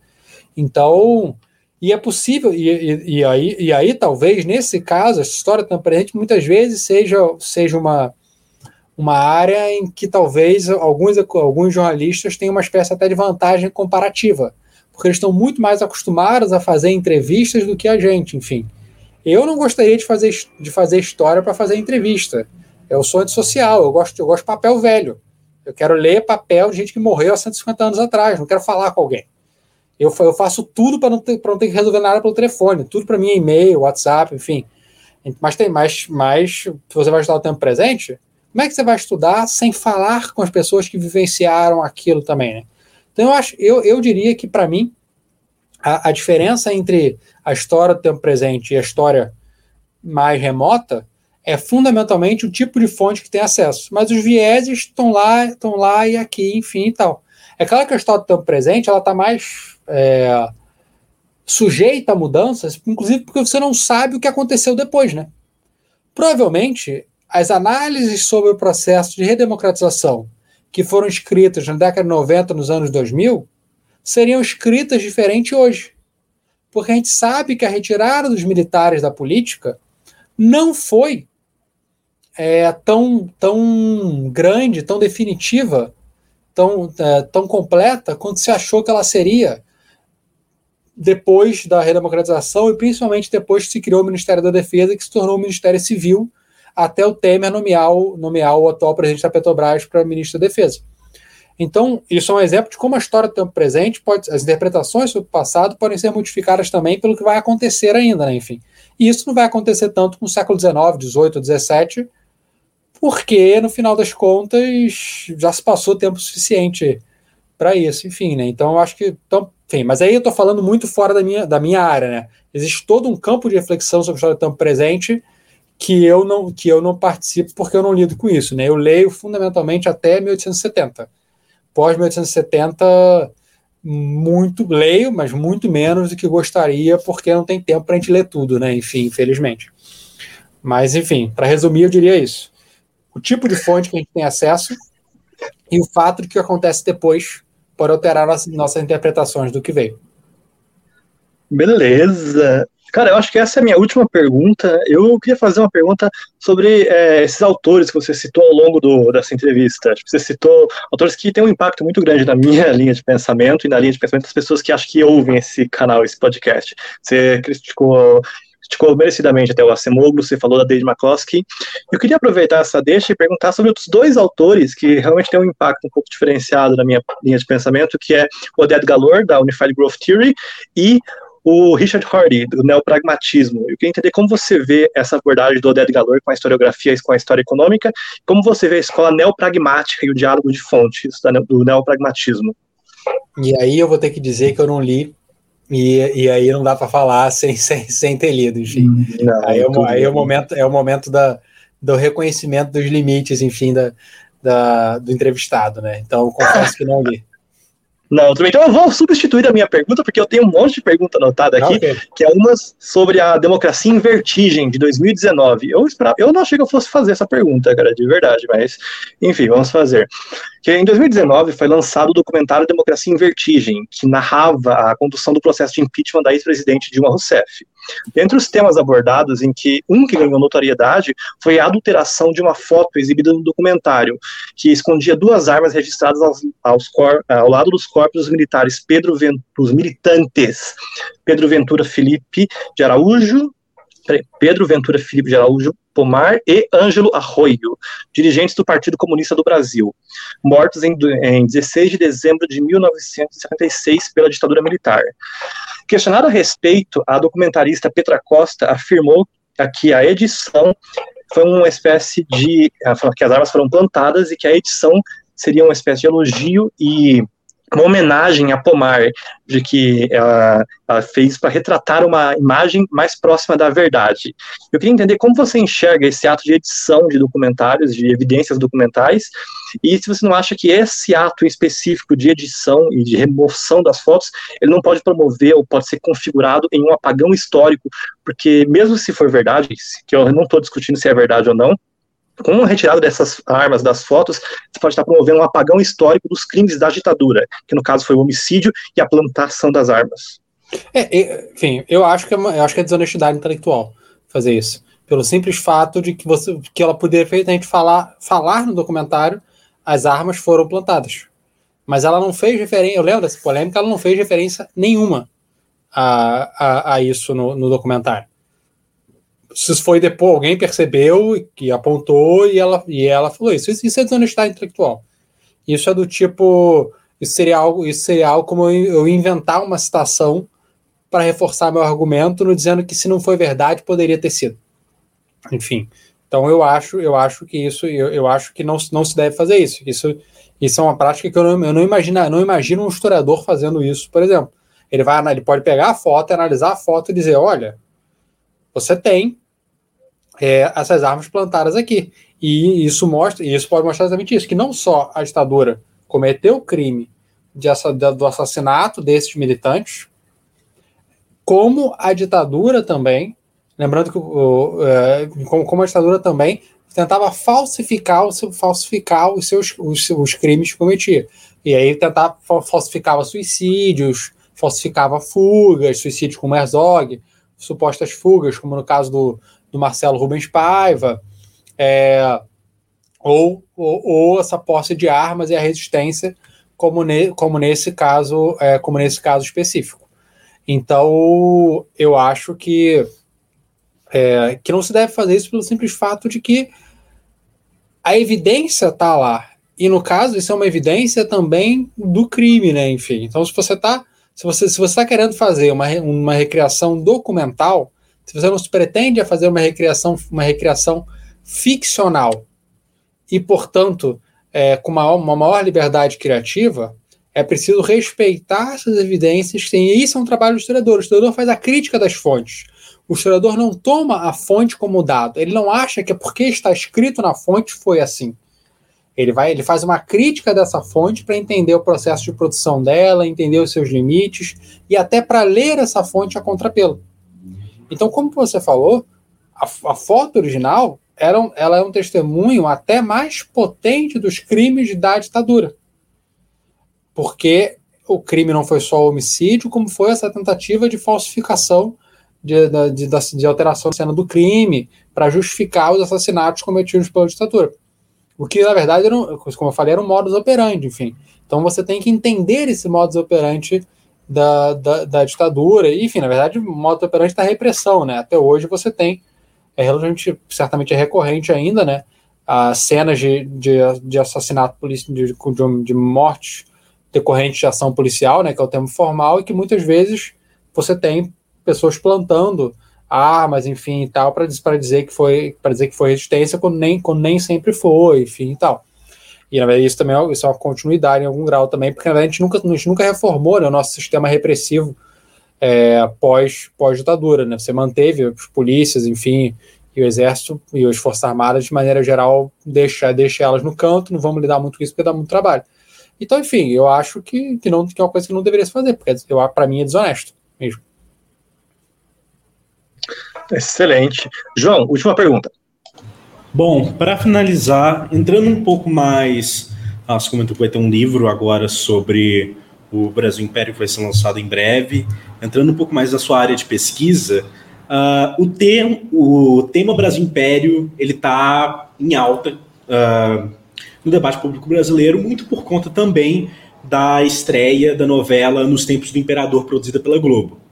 Então, E é possível, e, e, e, aí, e aí talvez, nesse caso, a história tão presente muitas vezes seja, seja uma, uma área em que talvez alguns, alguns jornalistas tenham uma espécie até de vantagem comparativa, porque eles estão muito mais acostumados a fazer entrevistas do que a gente, enfim. Eu não gostaria de fazer, de fazer história para fazer entrevista. Eu sou antissocial, eu gosto, eu gosto de papel velho. Eu quero ler papel de gente que morreu há 150 anos atrás, não quero falar com alguém. Eu, eu faço tudo para não, ter, não ter que resolver nada pelo telefone, tudo para mim é e-mail, WhatsApp, enfim. Mas tem mais, mais, você vai estudar o tempo presente, como é que você vai estudar sem falar com as pessoas que vivenciaram aquilo também, né? Então eu acho, eu, eu diria que para mim a, a diferença entre a história do tempo presente e a história mais remota é fundamentalmente o tipo de fonte que tem acesso. Mas os vieses estão lá, estão lá e aqui, enfim e tal. É claro que a história do tempo presente ela está mais é, sujeita a mudanças, inclusive porque você não sabe o que aconteceu depois, né? Provavelmente as análises sobre o processo de redemocratização que foram escritas na década de 90, nos anos 2000, seriam escritas diferente hoje. Porque a gente sabe que a retirada dos militares da política não foi é, tão, tão grande, tão definitiva, tão, é, tão completa quanto se achou que ela seria depois da redemocratização e principalmente depois que se criou o Ministério da Defesa, que se tornou o Ministério Civil, até o Temer nomear o, nomear o atual presidente da Petrobras para ministro da Defesa. Então, isso é um exemplo de como a história do tempo presente, pode, as interpretações sobre o passado podem ser modificadas também pelo que vai acontecer ainda, né? enfim. E isso não vai acontecer tanto com o século XIX, XVIII, XVII, porque, no final das contas, já se passou tempo suficiente para isso, enfim, né? Então, eu acho que. Então, enfim, mas aí eu estou falando muito fora da minha, da minha área, né? Existe todo um campo de reflexão sobre a história do tempo presente que eu não que eu não participo porque eu não lido com isso, né? Eu leio fundamentalmente até 1870 pós 1870 muito leio, mas muito menos do que gostaria, porque não tem tempo para a gente ler tudo, né? Enfim, infelizmente. Mas, enfim, para resumir, eu diria isso. O tipo de fonte que a gente tem acesso e o fato de que acontece depois pode alterar nossas, nossas interpretações do que veio. Beleza. Cara, eu acho que essa é a minha última pergunta. Eu queria fazer uma pergunta sobre é, esses autores que você citou ao longo do, dessa entrevista. Tipo, você citou autores que têm um impacto muito grande na minha linha de pensamento e na linha de pensamento das pessoas que acho que ouvem esse canal, esse podcast. Você criticou criticou merecidamente até o Acemoglu, você falou da Dave McCloskey. Eu queria aproveitar essa deixa e perguntar sobre outros dois autores que realmente têm um impacto um pouco diferenciado na minha linha de pensamento, que é o Oded Galor, da Unified Growth Theory, e o Richard Hardy, do neopragmatismo. Eu queria entender como você vê essa abordagem do Oded Galor com a historiografia e com a história econômica, como você vê a escola neopragmática e o diálogo de fontes do neopragmatismo. E aí eu vou ter que dizer que eu não li, e, e aí não dá para falar sem, sem, sem ter lido, enfim. Não, aí, é, aí é, o momento, é o momento da, do reconhecimento dos limites, enfim, da, da, do entrevistado, né? Então, confesso que não li. Não, tudo bem. Então eu vou substituir a minha pergunta, porque eu tenho um monte de pergunta anotada aqui, okay. que é uma sobre a democracia em vertigem de 2019. Eu, esperava, eu não achei que eu fosse fazer essa pergunta, cara, de verdade, mas enfim, vamos fazer que em 2019 foi lançado o documentário Democracia em Vertigem, que narrava a condução do processo de impeachment da ex-presidente Dilma Rousseff. Dentre os temas abordados, em que um que ganhou notoriedade foi a adulteração de uma foto exibida no documentário, que escondia duas armas registradas aos, aos cor, ao lado dos corpos dos militares Pedro dos militantes Pedro Ventura Felipe de Araújo, Pedro Ventura Felipe de Araújo Pomar e Ângelo Arroio, dirigentes do Partido Comunista do Brasil, mortos em, em 16 de dezembro de 1976 pela ditadura militar. Questionada a respeito, a documentarista Petra Costa afirmou que a edição foi uma espécie de. que as armas foram plantadas e que a edição seria uma espécie de elogio e uma homenagem a Pomar, de que ela, ela fez para retratar uma imagem mais próxima da verdade. Eu queria entender como você enxerga esse ato de edição de documentários, de evidências documentais, e se você não acha que esse ato específico de edição e de remoção das fotos, ele não pode promover ou pode ser configurado em um apagão histórico, porque mesmo se for verdade, que eu não estou discutindo se é verdade ou não, com a retirada dessas armas das fotos, você pode estar promovendo um apagão histórico dos crimes da ditadura, que no caso foi o homicídio e a plantação das armas. É, enfim, eu acho que é, uma, eu acho que é desonestidade intelectual fazer isso. Pelo simples fato de que, você, que ela poderia perfeitamente falar, falar no documentário as armas foram plantadas. Mas ela não fez referência, eu lembro dessa polêmica, ela não fez referência nenhuma a, a, a isso no, no documentário. Se foi depois, alguém percebeu que apontou e ela, e ela falou isso. isso. É desonestidade intelectual. Isso é do tipo. Isso seria algo, isso seria algo como eu inventar uma citação para reforçar meu argumento, no dizendo que se não foi verdade, poderia ter sido. Enfim. Então eu acho, eu acho que isso, eu, eu acho que não, não se deve fazer isso. Isso, isso é uma prática que eu não, eu não imagino, não imagino um historiador fazendo isso, por exemplo. Ele vai, ele pode pegar a foto, analisar a foto e dizer, olha, você tem é, essas armas plantadas aqui. E isso mostra, e isso pode mostrar exatamente isso, que não só a ditadura cometeu o crime de, do assassinato desses militantes, como a ditadura também, lembrando que é, como, a ditadura também tentava falsificar, falsificar os seus os, os crimes que cometia. E aí tentava falsificava suicídios, falsificava fugas, suicídios como Herzog, supostas fugas, como no caso do, do Marcelo Rubens Paiva, é, ou, ou, ou, essa posse de armas e a resistência, como, ne, como nesse caso, é, como nesse caso específico. Então, eu acho que, é, que não se deve fazer isso pelo simples fato de que a evidência está lá. E no caso, isso é uma evidência também do crime, né? Enfim. Então, se você está se você se você está querendo fazer uma, uma recriação documental, se você não se pretende fazer uma recriação, uma recriação ficcional e, portanto, é, com uma, uma maior liberdade criativa, é preciso respeitar essas evidências. Sim, e isso é um trabalho do historiador. O historiador faz a crítica das fontes. O historiador não toma a fonte como dado. Ele não acha que é porque está escrito na fonte foi assim. Ele vai, ele faz uma crítica dessa fonte para entender o processo de produção dela, entender os seus limites e até para ler essa fonte a contrapelo. Então, como você falou, a, a foto original era, ela é um testemunho até mais potente dos crimes da ditadura porque o crime não foi só homicídio, como foi essa tentativa de falsificação de, de, de, de alteração da cena do crime para justificar os assassinatos cometidos pela ditadura. O que, na verdade, era, como eu falei, era um modus operandi, enfim. Então você tem que entender esse modus operandi da, da, da ditadura, e, enfim, na verdade, o modus operandi da repressão, né? Até hoje você tem, é relativamente, certamente é recorrente ainda, né? As cenas de, de, de assassinato, de, de, de mortes decorrente de ação policial, né, que é o termo formal, e que muitas vezes você tem pessoas plantando armas, enfim, e tal, para dizer que foi para dizer que foi resistência, quando nem, quando nem sempre foi, enfim, e tal. E na verdade isso também é, isso é uma continuidade em algum grau também, porque na verdade a gente nunca, a gente nunca reformou né, o nosso sistema repressivo é, pós, pós ditadura, né? Você manteve as polícias, enfim, e o exército e as forças armadas de maneira geral deixa, deixa elas no canto, não vamos lidar muito com isso porque dá muito trabalho. Então, enfim, eu acho que, que, não, que é uma coisa que não deveria se fazer, porque para mim é desonesto mesmo. Excelente. João, última pergunta. Bom, para finalizar, entrando um pouco mais. Ah, você comentou que vai ter um livro agora sobre o Brasil Império que vai ser lançado em breve. Entrando um pouco mais na sua área de pesquisa, uh, o, tem, o tema Brasil Império ele está em alta. Uh, no debate público brasileiro, muito por conta também da estreia da novela Nos Tempos do Imperador, produzida pela Globo.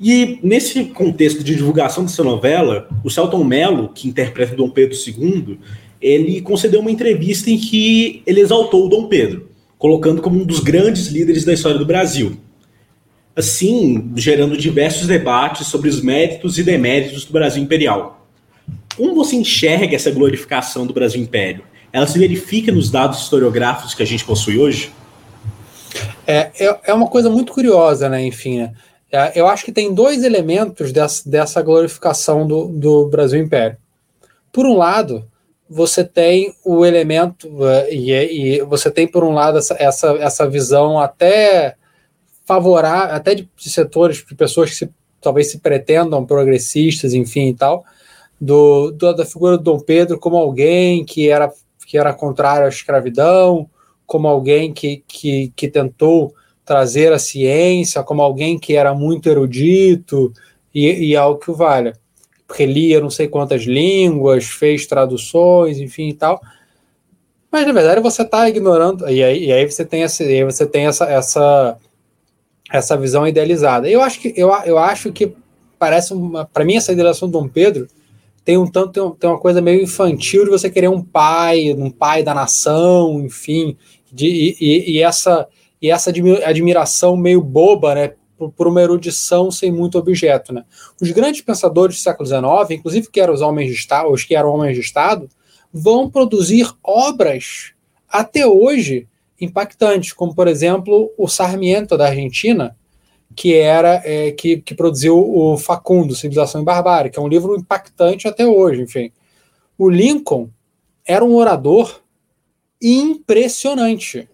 E nesse contexto de divulgação dessa novela, o Celton Mello, que interpreta Dom Pedro II, ele concedeu uma entrevista em que ele exaltou o Dom Pedro, colocando como um dos grandes líderes da história do Brasil. Assim, gerando diversos debates sobre os méritos e deméritos do Brasil imperial. Como você enxerga essa glorificação do Brasil Império? ela se verifica nos dados historiográficos que a gente possui hoje? É, é, é uma coisa muito curiosa, né? Enfim, né? É, eu acho que tem dois elementos dessa, dessa glorificação do, do Brasil Império. Por um lado, você tem o elemento, uh, e, e, você tem, por um lado, essa, essa, essa visão até favorável, até de, de setores, de pessoas que se, talvez se pretendam progressistas, enfim e tal, do, do, da figura do Dom Pedro como alguém que era que era contrário à escravidão, como alguém que, que, que tentou trazer a ciência como alguém que era muito erudito e, e algo que o valha. Porque lia não sei quantas línguas, fez traduções, enfim e tal. Mas na verdade você está ignorando, e aí, e aí você tem, essa, você tem essa, essa, essa visão idealizada. Eu acho que, eu, eu acho que parece, para mim, essa idealização do Dom Pedro tem um tanto tem, tem, uma coisa meio infantil de você querer um pai, um pai da nação, enfim, de, e, e, essa e essa admiração meio boba, né, por, uma erudição sem muito objeto, né. Os grandes pensadores do século XIX, inclusive que eram os homens de estado, os que eram homens de estado, vão produzir obras até hoje impactantes, como por exemplo o Sarmiento da Argentina, que era é, que, que produziu o Facundo, Civilização e Barbárie, que é um livro impactante até hoje, enfim. O Lincoln era um orador impressionante,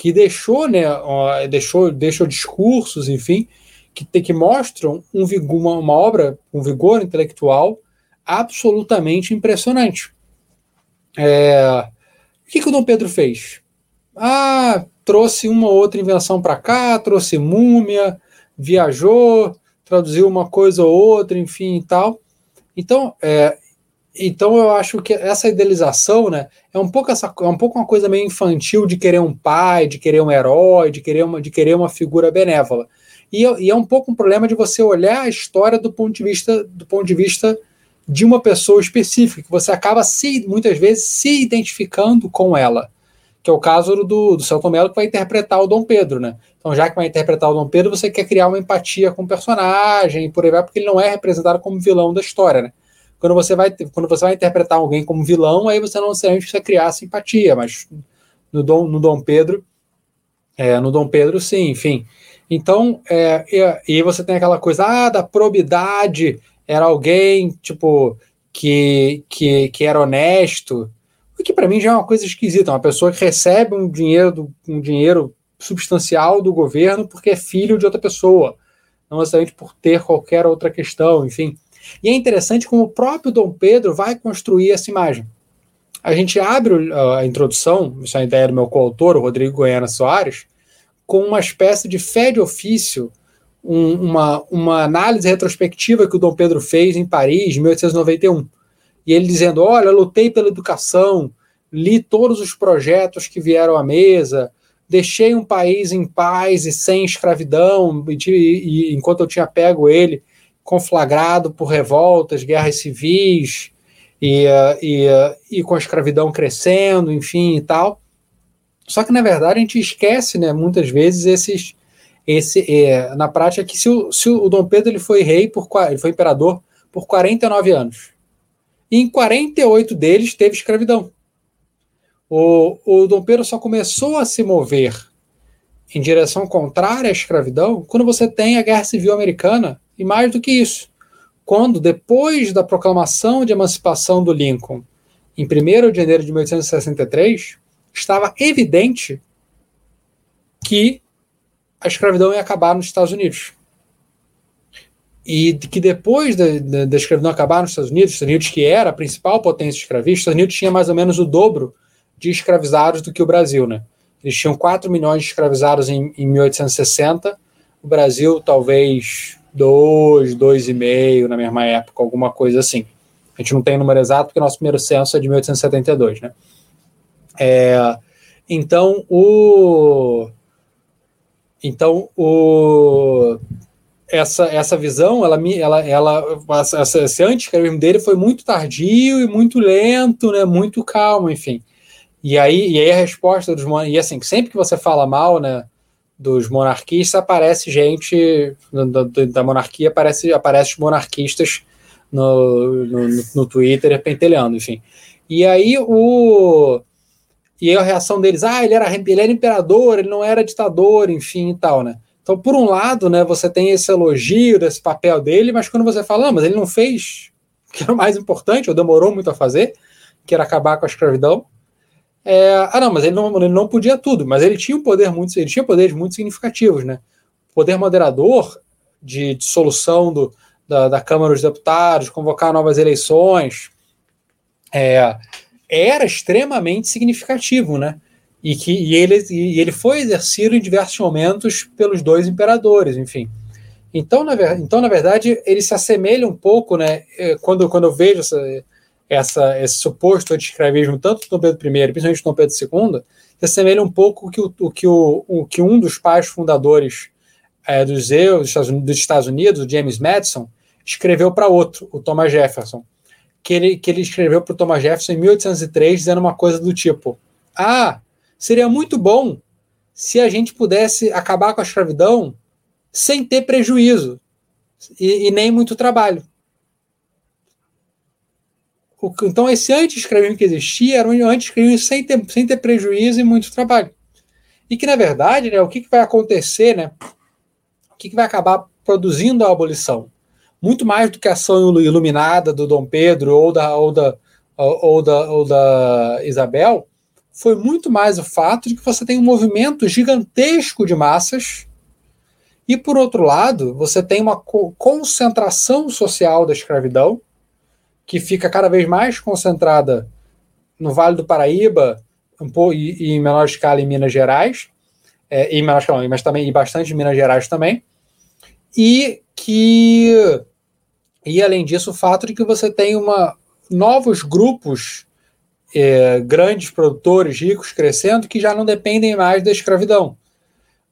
que deixou, né, deixou, deixou discursos, enfim, que, que mostram um vigor, uma, uma obra, um vigor intelectual absolutamente impressionante. É, o que, que o Dom Pedro fez? Ah, trouxe uma outra invenção para cá, trouxe múmia, viajou, traduziu uma coisa ou outra, enfim e tal. Então, é, então eu acho que essa idealização, né, é um pouco essa, é um pouco uma coisa meio infantil de querer um pai, de querer um herói, de querer uma, de querer uma figura benévola. E, e é um pouco um problema de você olhar a história do ponto de vista do ponto de vista de uma pessoa específica, que você acaba se muitas vezes se identificando com ela que é o caso do, do Celton Mello, que vai interpretar o Dom Pedro, né? Então, já que vai interpretar o Dom Pedro, você quer criar uma empatia com o personagem por aí vai, porque ele não é representado como vilão da história, né? Quando você vai, quando você vai interpretar alguém como vilão, aí você não necessariamente precisa criar simpatia, mas no Dom, no Dom Pedro, é, no Dom Pedro, sim, enfim. Então, é, e, e você tem aquela coisa, ah, da probidade, era alguém, tipo, que, que, que era honesto, o que para mim já é uma coisa esquisita, uma pessoa que recebe um dinheiro, um dinheiro substancial do governo porque é filho de outra pessoa, não necessariamente por ter qualquer outra questão, enfim. E é interessante como o próprio Dom Pedro vai construir essa imagem. A gente abre a introdução, isso é a ideia do meu coautor, o Rodrigo Goiana Soares, com uma espécie de fé de ofício, um, uma, uma análise retrospectiva que o Dom Pedro fez em Paris, em 1891 e ele dizendo: Olha, lutei pela educação, li todos os projetos que vieram à mesa, deixei um país em paz e sem escravidão, e, e, enquanto eu tinha pego ele conflagrado por revoltas, guerras civis e, e, e com a escravidão crescendo, enfim e tal. Só que na verdade a gente esquece, né, muitas vezes esses esse é, na prática que se o, se o Dom Pedro ele foi rei por ele foi imperador por 49 anos e em 48 deles teve escravidão. O, o Dom Pedro só começou a se mover em direção contrária à escravidão quando você tem a Guerra Civil Americana, e mais do que isso, quando, depois da proclamação de emancipação do Lincoln, em 1 de janeiro de 1863, estava evidente que a escravidão ia acabar nos Estados Unidos e que depois da, escravidão acabar nos Estados Unidos, Estados Unidos que era a principal potência escravista, Estados Unidos tinha mais ou menos o dobro de escravizados do que o Brasil, né? Eles tinham 4 milhões de escravizados em, em 1860, o Brasil talvez 2, 2,5 na mesma época, alguma coisa assim. A gente não tem número exato porque nosso primeiro censo é de 1872, né? É, então, o... Então, o essa, essa visão, ela, ela, ela essa, esse anticapitalismo dele foi muito tardio e muito lento, né, muito calmo, enfim. E aí, e aí a resposta dos e assim, sempre que você fala mal, né, dos monarquistas, aparece gente da, da monarquia, aparece, aparece os monarquistas no, no, no Twitter pentelhando, enfim. E aí o e aí a reação deles, ah, ele era, ele era imperador, ele não era ditador, enfim e tal, né? Então, por um lado, né, você tem esse elogio desse papel dele, mas quando você fala, ah, mas ele não fez o que era o mais importante, ou demorou muito a fazer, que era acabar com a escravidão. É, ah, não, mas ele não, ele não podia tudo, mas ele tinha um poder muito, ele tinha poderes muito significativos, né? Poder moderador de dissolução do, da, da Câmara dos Deputados, convocar novas eleições, é, era extremamente significativo, né? e que e ele, e ele foi exercido em diversos momentos pelos dois imperadores, enfim. Então, na, então, na verdade, ele se assemelha um pouco, né? É, quando, quando eu vejo essa, essa, esse suposto anti-escravismo, tanto do Dom Pedro I, principalmente do Dom Pedro II, se assemelha um pouco que o, o que, o, o, que um dos pais fundadores é, dos, dos, dos Estados Unidos, o James Madison, escreveu para outro, o Thomas Jefferson. Que ele, que ele escreveu para o Thomas Jefferson em 1803, dizendo uma coisa do tipo: Ah, seria muito bom se a gente pudesse acabar com a escravidão sem ter prejuízo e, e nem muito trabalho. O, então, esse anti-escravismo que existia era um anti-escravismo sem ter, sem ter prejuízo e muito trabalho. E que, na verdade, né, o que, que vai acontecer, né, o que, que vai acabar produzindo a abolição? Muito mais do que a ação iluminada do Dom Pedro ou da, ou da, ou da, ou da Isabel, foi muito mais o fato de que você tem um movimento gigantesco de massas e, por outro lado, você tem uma concentração social da escravidão, que fica cada vez mais concentrada no Vale do Paraíba um pouco, e, e em menor escala em Minas Gerais, é, em menor escala, mas também em bastante em Minas Gerais também, e que e além disso o fato de que você tem uma novos grupos é, grandes produtores ricos crescendo que já não dependem mais da escravidão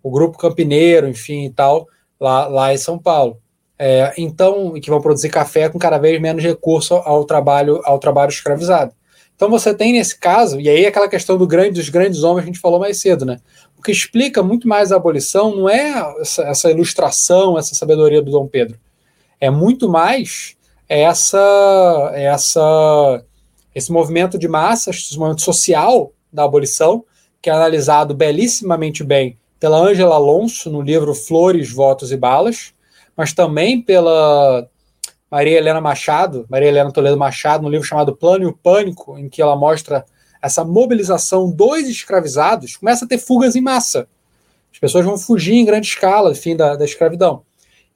o grupo campineiro, enfim e tal, lá, lá em São Paulo. É, então, que vão produzir café com cada vez menos recurso ao trabalho, ao trabalho escravizado. Então você tem nesse caso, e aí aquela questão do grande, dos grandes homens que a gente falou mais cedo, né? O que explica muito mais a abolição não é essa, essa ilustração, essa sabedoria do Dom Pedro. É muito mais essa, essa, esse movimento de massas, esse movimento social da abolição, que é analisado belíssimamente bem pela Ângela Alonso no livro Flores, Votos e Balas, mas também pela Maria Helena Machado, Maria Helena Toledo Machado, no livro chamado Plano e o Pânico, em que ela mostra essa mobilização dos escravizados, começa a ter fugas em massa. As pessoas vão fugir em grande escala, fim da, da escravidão.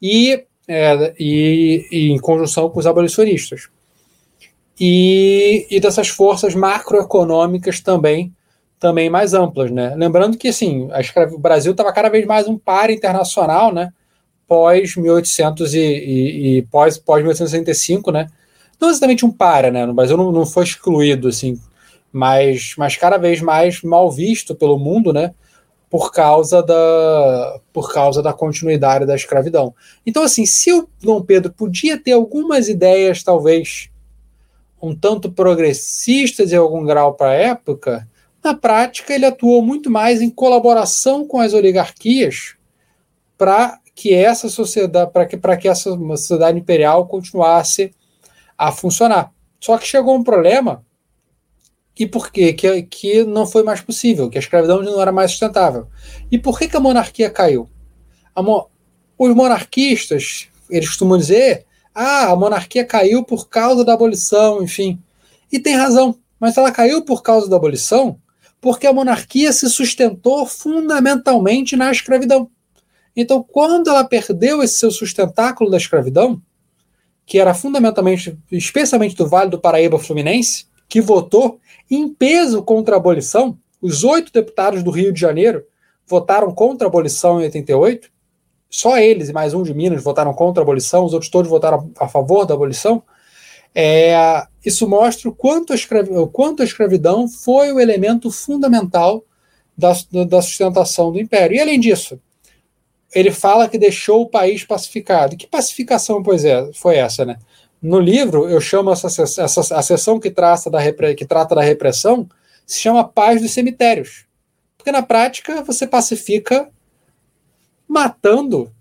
E, é, e, e, em conjunção com os abolicionistas. E, e dessas forças macroeconômicas também também mais amplas, né? Lembrando que assim, o Brasil estava cada vez mais um par internacional, né? Pós 1800 e, e, e pós pós 1865, né? Não exatamente um para, né? No Brasil não, não foi excluído assim, mas mas cada vez mais mal visto pelo mundo, né? Por causa da por causa da continuidade da escravidão. Então assim, se o Dom Pedro podia ter algumas ideias talvez um tanto progressistas em algum grau para a época, na prática, ele atuou muito mais em colaboração com as oligarquias para que essa sociedade, para que, que essa sociedade imperial continuasse a funcionar. Só que chegou um problema e por quê? Que, que não foi mais possível, que a escravidão não era mais sustentável. E por que, que a monarquia caiu? A mo os monarquistas, eles costumam dizer, ah, a monarquia caiu por causa da abolição, enfim. E tem razão, mas ela caiu por causa da abolição porque a monarquia se sustentou fundamentalmente na escravidão. Então, quando ela perdeu esse seu sustentáculo da escravidão, que era fundamentalmente, especialmente do Vale do Paraíba Fluminense, que votou em peso contra a abolição, os oito deputados do Rio de Janeiro votaram contra a abolição em 88, só eles e mais um de Minas votaram contra a abolição, os outros todos votaram a favor da abolição. É, isso mostra o quanto, a o quanto a escravidão foi o elemento fundamental da, da sustentação do império. E além disso, ele fala que deixou o país pacificado. Que pacificação, pois é, foi essa, né? No livro, eu chamo essa, essa a seção que, traça da, que trata da repressão se chama Paz dos Cemitérios. Porque na prática você pacifica matando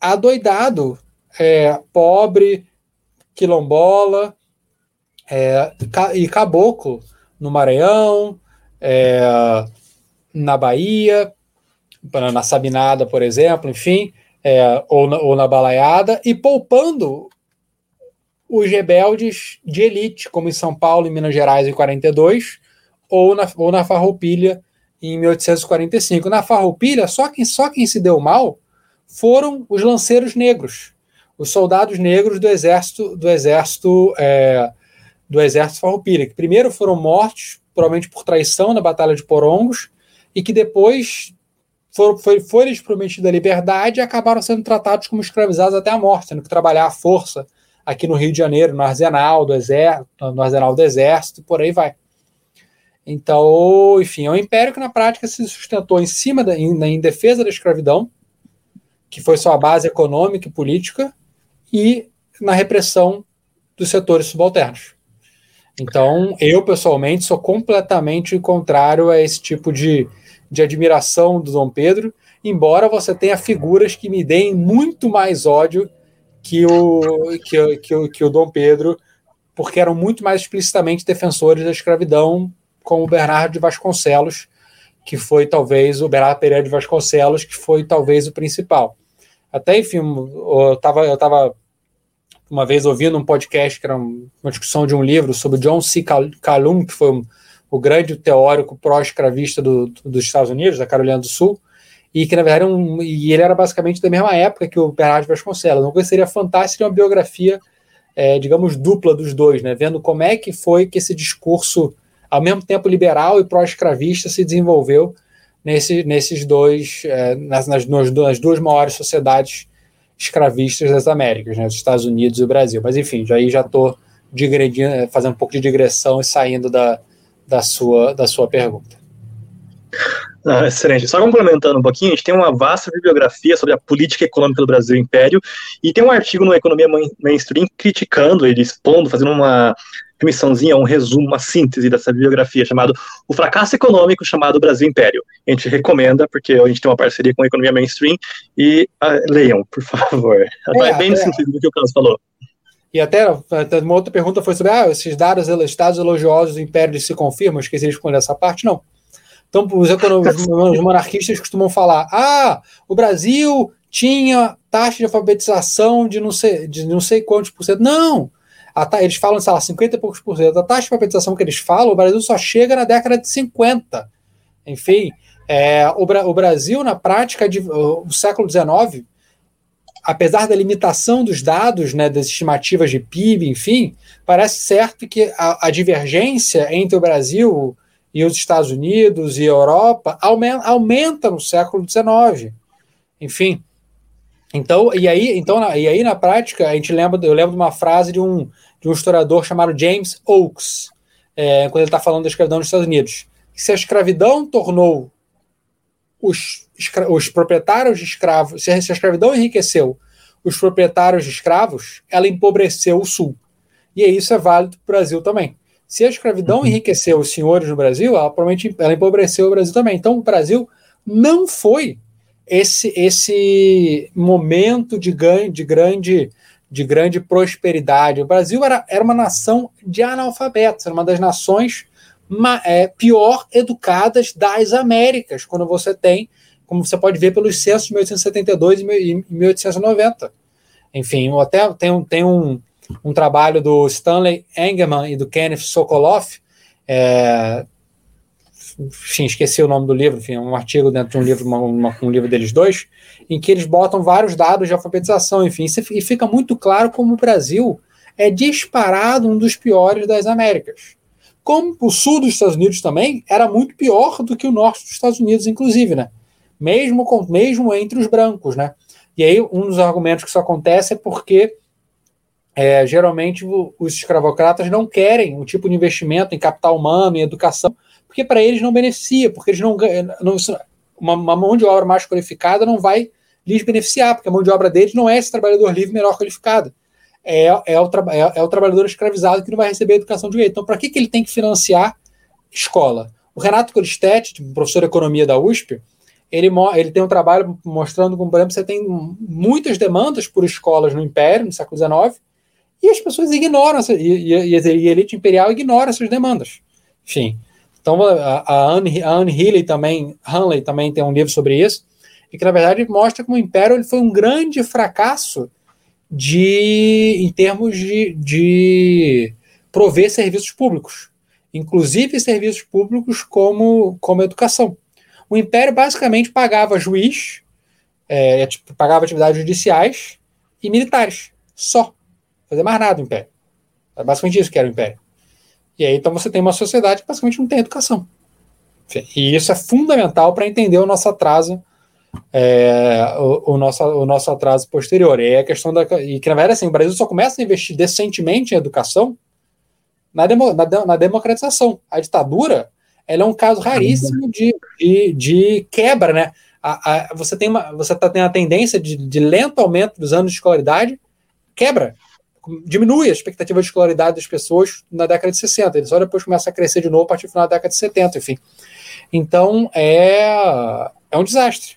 adoidado, é, pobre, quilombola é, e caboclo no Maranhão, é, na Bahia, na Sabinada, por exemplo, enfim, é, ou, na, ou na Balaiada, e poupando os rebeldes de elite, como em São Paulo e Minas Gerais em 42, ou na, ou na Farroupilha em 1845. Na Farroupilha, só quem, só quem se deu mal foram os lanceiros negros, os soldados negros do exército do exército é, do exército farroupilha, que primeiro foram mortos, provavelmente por traição na Batalha de Porongos, e que depois foram, foi, lhes prometida a liberdade e acabaram sendo tratados como escravizados até a morte, tendo que trabalhar à força aqui no Rio de Janeiro, no arsenal do exército, no arsenal do exército, por aí vai. Então, enfim, é um império que na prática se sustentou em cima da, em, em defesa da escravidão, que foi sua base econômica e política, e na repressão dos setores subalternos. Então, eu pessoalmente sou completamente contrário a esse tipo de, de admiração do Dom Pedro, embora você tenha figuras que me deem muito mais ódio que o, que, que, que o Dom Pedro, porque eram muito mais explicitamente defensores da escravidão, como o Bernardo de Vasconcelos, que foi talvez o Bernardo Pereira de Vasconcelos, que foi talvez o principal. Até, enfim, eu estava eu tava uma vez ouvindo um podcast que era uma discussão de um livro sobre John C. Calhoun, que foi um, o grande teórico pró-escravista do, do, dos Estados Unidos, da Carolina do Sul, e que na verdade um, e ele era basicamente da mesma época que o Bernardo Vasconcelos. Coisa seria fantástica seria uma biografia, é, digamos, dupla dos dois, né? vendo como é que foi que esse discurso, ao mesmo tempo liberal e pró-escravista, se desenvolveu nesse, nesses dois, é, nas, nas, nas duas maiores sociedades escravistas das Américas, né, os Estados Unidos e o Brasil. Mas enfim, aí já estou fazendo um pouco de digressão e saindo da, da, sua, da sua pergunta. Ah, excelente. Só complementando um pouquinho, a gente tem uma vasta bibliografia sobre a política econômica do Brasil Império, e tem um artigo no Economia Mainstream criticando ele, expondo, fazendo uma remissãozinha, um resumo, uma síntese dessa bibliografia, chamado O Fracasso Econômico chamado Brasil Império. A gente recomenda, porque a gente tem uma parceria com a Economia Mainstream, e uh, leiam, por favor. É, bem no sentido do que o Carlos falou. E até, até, uma outra pergunta foi sobre ah, esses dados, estados elogiosos do Império se confirmam, esqueci de responder essa parte, não. Então, os, os monarquistas costumam falar: ah, o Brasil tinha taxa de alfabetização de não sei, de não sei quantos por cento. Não! A, eles falam, sei lá, 50 e poucos por cento. A taxa de alfabetização que eles falam, o Brasil só chega na década de 50. Enfim, é, o, o, Brasil, na prática, de, o, o século XIX, apesar da limitação dos dados, né, das estimativas de PIB, enfim, parece certo que a, a divergência entre o Brasil e os Estados Unidos e a Europa aumenta, aumenta no século XIX. Enfim, então, e aí, então, e aí na prática, a gente lembra, eu lembro de uma frase de um, de um historiador chamado James Oakes, é, quando ele está falando da escravidão nos Estados Unidos. Se a escravidão tornou os, os proprietários de escravos, se a escravidão enriqueceu os proprietários de escravos, ela empobreceu o Sul. E isso é válido para o Brasil também. Se a escravidão uhum. enriqueceu os senhores no Brasil, ela provavelmente ela empobreceu o Brasil também. Então, o Brasil não foi esse, esse momento de, ganho, de, grande, de grande prosperidade. O Brasil era, era uma nação de analfabetos, era uma das nações ma, é, pior educadas das Américas, quando você tem, como você pode ver pelos censos de 1872 e 1890. Enfim, até tem, um, tem um, um trabalho do Stanley Engelman e do Kenneth Sokoloff, é, enfim, esqueci o nome do livro, enfim, é um artigo dentro de um livro, uma, uma, um livro deles dois, em que eles botam vários dados de alfabetização, enfim, e fica muito claro como o Brasil é disparado um dos piores das Américas. Como o sul dos Estados Unidos também era muito pior do que o norte dos Estados Unidos, inclusive, né? Mesmo, com, mesmo entre os brancos, né? E aí, um dos argumentos que isso acontece é porque é, geralmente os escravocratas não querem um tipo de investimento em capital humano, em educação, porque para eles não beneficia, porque eles não, uma, uma, mão de obra mais qualificada não vai lhes beneficiar, porque a mão de obra deles não é esse trabalhador livre melhor qualificado. É, é, o, é, é o trabalhador escravizado que não vai receber educação de direito. Então, para que, que ele tem que financiar escola? O Renato Colistetti, tipo, professor de economia da USP, ele, ele tem um trabalho mostrando como, por exemplo, você tem muitas demandas por escolas no Império, no século XIX, e as pessoas ignoram, e, e, e a elite imperial ignora essas demandas. Enfim, então, a, a, Anne, a Anne Healy também, Hanley também tem um livro sobre isso, e que, na verdade, mostra como o Império ele foi um grande fracasso de, em termos de, de prover serviços públicos, inclusive serviços públicos como, como educação. O Império basicamente pagava juiz, é, tipo, pagava atividades judiciais e militares, só. Fazia mais nada o Império. É basicamente isso que era o Império. E aí, então, você tem uma sociedade que basicamente não tem educação. E isso é fundamental para entender o nosso atraso, é, o, o, nosso, o nosso atraso posterior. E a questão da. E que, na verdade, assim, o Brasil só começa a investir decentemente em educação na, demo, na, na democratização. A ditadura ela é um caso raríssimo de, de, de quebra, né? A, a, você tem uma, você tá tendo a tendência de, de lento aumento dos anos de escolaridade, quebra diminui a expectativa de escolaridade das pessoas na década de 60. Ele só depois começa a crescer de novo a partir do final da década de 70, enfim. Então é, é um desastre.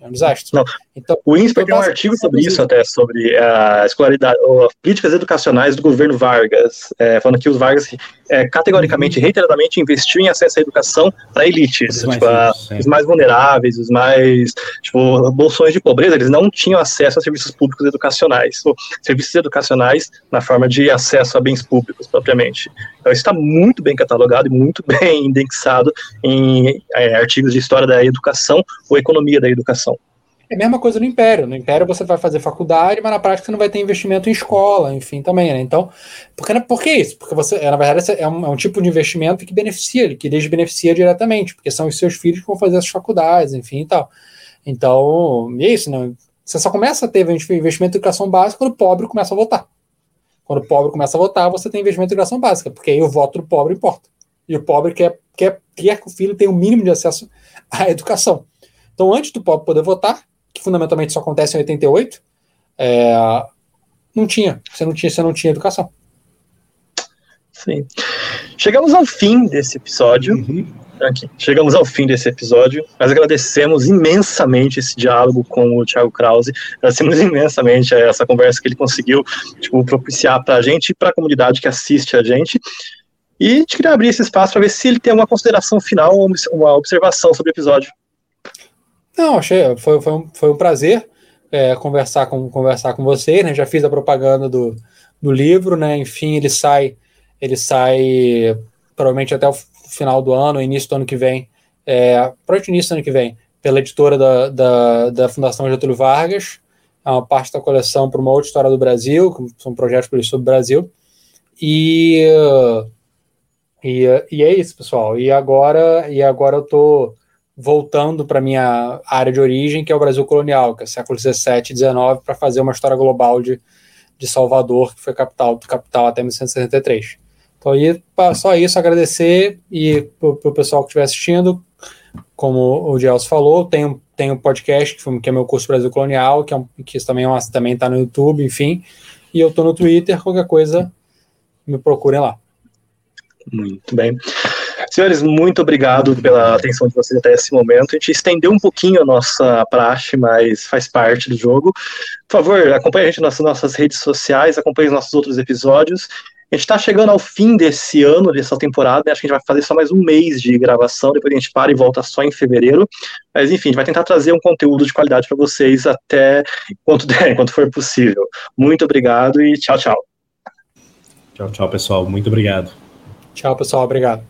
É um desastre. Não. Então, o INSPER tem um artigo sobre isso até, sobre a escolaridade, as políticas educacionais do governo Vargas, é, falando que os Vargas é, categoricamente, uhum. reiteradamente investiu em acesso à educação para elites, os, tipo, mais, a, os mais vulneráveis, os mais, tipo, bolsões de pobreza, eles não tinham acesso a serviços públicos educacionais, ou serviços educacionais na forma de acesso a bens públicos, propriamente. Então, isso está muito bem catalogado e muito bem indexado em é, artigos de história da educação ou economia da educação. É a mesma coisa no Império. No Império você vai fazer faculdade, mas na prática você não vai ter investimento em escola, enfim, também, né? Então, por que, por que isso? Porque você, na verdade, é um, é um tipo de investimento que beneficia, que lhes beneficia diretamente, porque são os seus filhos que vão fazer as faculdades, enfim e tal. Então, é isso, né? Você só começa a ter investimento em educação básica quando o pobre começa a votar. Quando o pobre começa a votar, você tem investimento em educação básica, porque aí o voto do pobre importa. E o pobre quer, quer, quer que o filho tenha o mínimo de acesso à educação. Então, antes do pobre poder votar, que fundamentalmente só acontece em 88, é, não tinha. Você não tinha, você não tinha educação. Sim. Chegamos ao fim desse episódio. Uhum. Aqui. Chegamos ao fim desse episódio. Nós agradecemos imensamente esse diálogo com o Thiago Krause. Agradecemos imensamente essa conversa que ele conseguiu tipo, propiciar para a gente e para a comunidade que assiste a gente. E a gente queria abrir esse espaço para ver se ele tem uma consideração final ou uma observação sobre o episódio. Não, achei, foi, foi, um, foi um prazer é, conversar, com, conversar com vocês, né? Já fiz a propaganda do, do livro, né? Enfim, ele sai, ele sai provavelmente até o final do ano, início do ano que vem, é, provavelmente início do ano que vem, pela editora da, da, da Fundação Getúlio Vargas, é uma parte da coleção para uma outra história do Brasil, são projetos sobre o Brasil, e, e, e é isso, pessoal. E agora, e agora eu tô voltando para minha área de origem, que é o Brasil colonial, que é século XVII e XIX, para fazer uma história global de, de Salvador, que foi capital, capital até 1963. Então, aí, só isso, agradecer e para o pessoal que estiver assistindo, como o Gelson falou, tem, tem um podcast que, é meu curso Brasil Colonial, que, é um, que também é está no YouTube, enfim, e eu estou no Twitter, qualquer coisa, me procurem lá. Muito bem. Senhores, muito obrigado pela atenção de vocês até esse momento. A gente estendeu um pouquinho a nossa praxe, mas faz parte do jogo. Por favor, acompanhe a gente nas nossas redes sociais, acompanhe os nossos outros episódios. A gente está chegando ao fim desse ano, dessa temporada, né? acho que a gente vai fazer só mais um mês de gravação, depois a gente para e volta só em fevereiro. Mas enfim, a gente vai tentar trazer um conteúdo de qualidade para vocês até quanto der, enquanto for possível. Muito obrigado e tchau, tchau. Tchau, tchau, pessoal. Muito obrigado. Tchau, pessoal. Obrigado.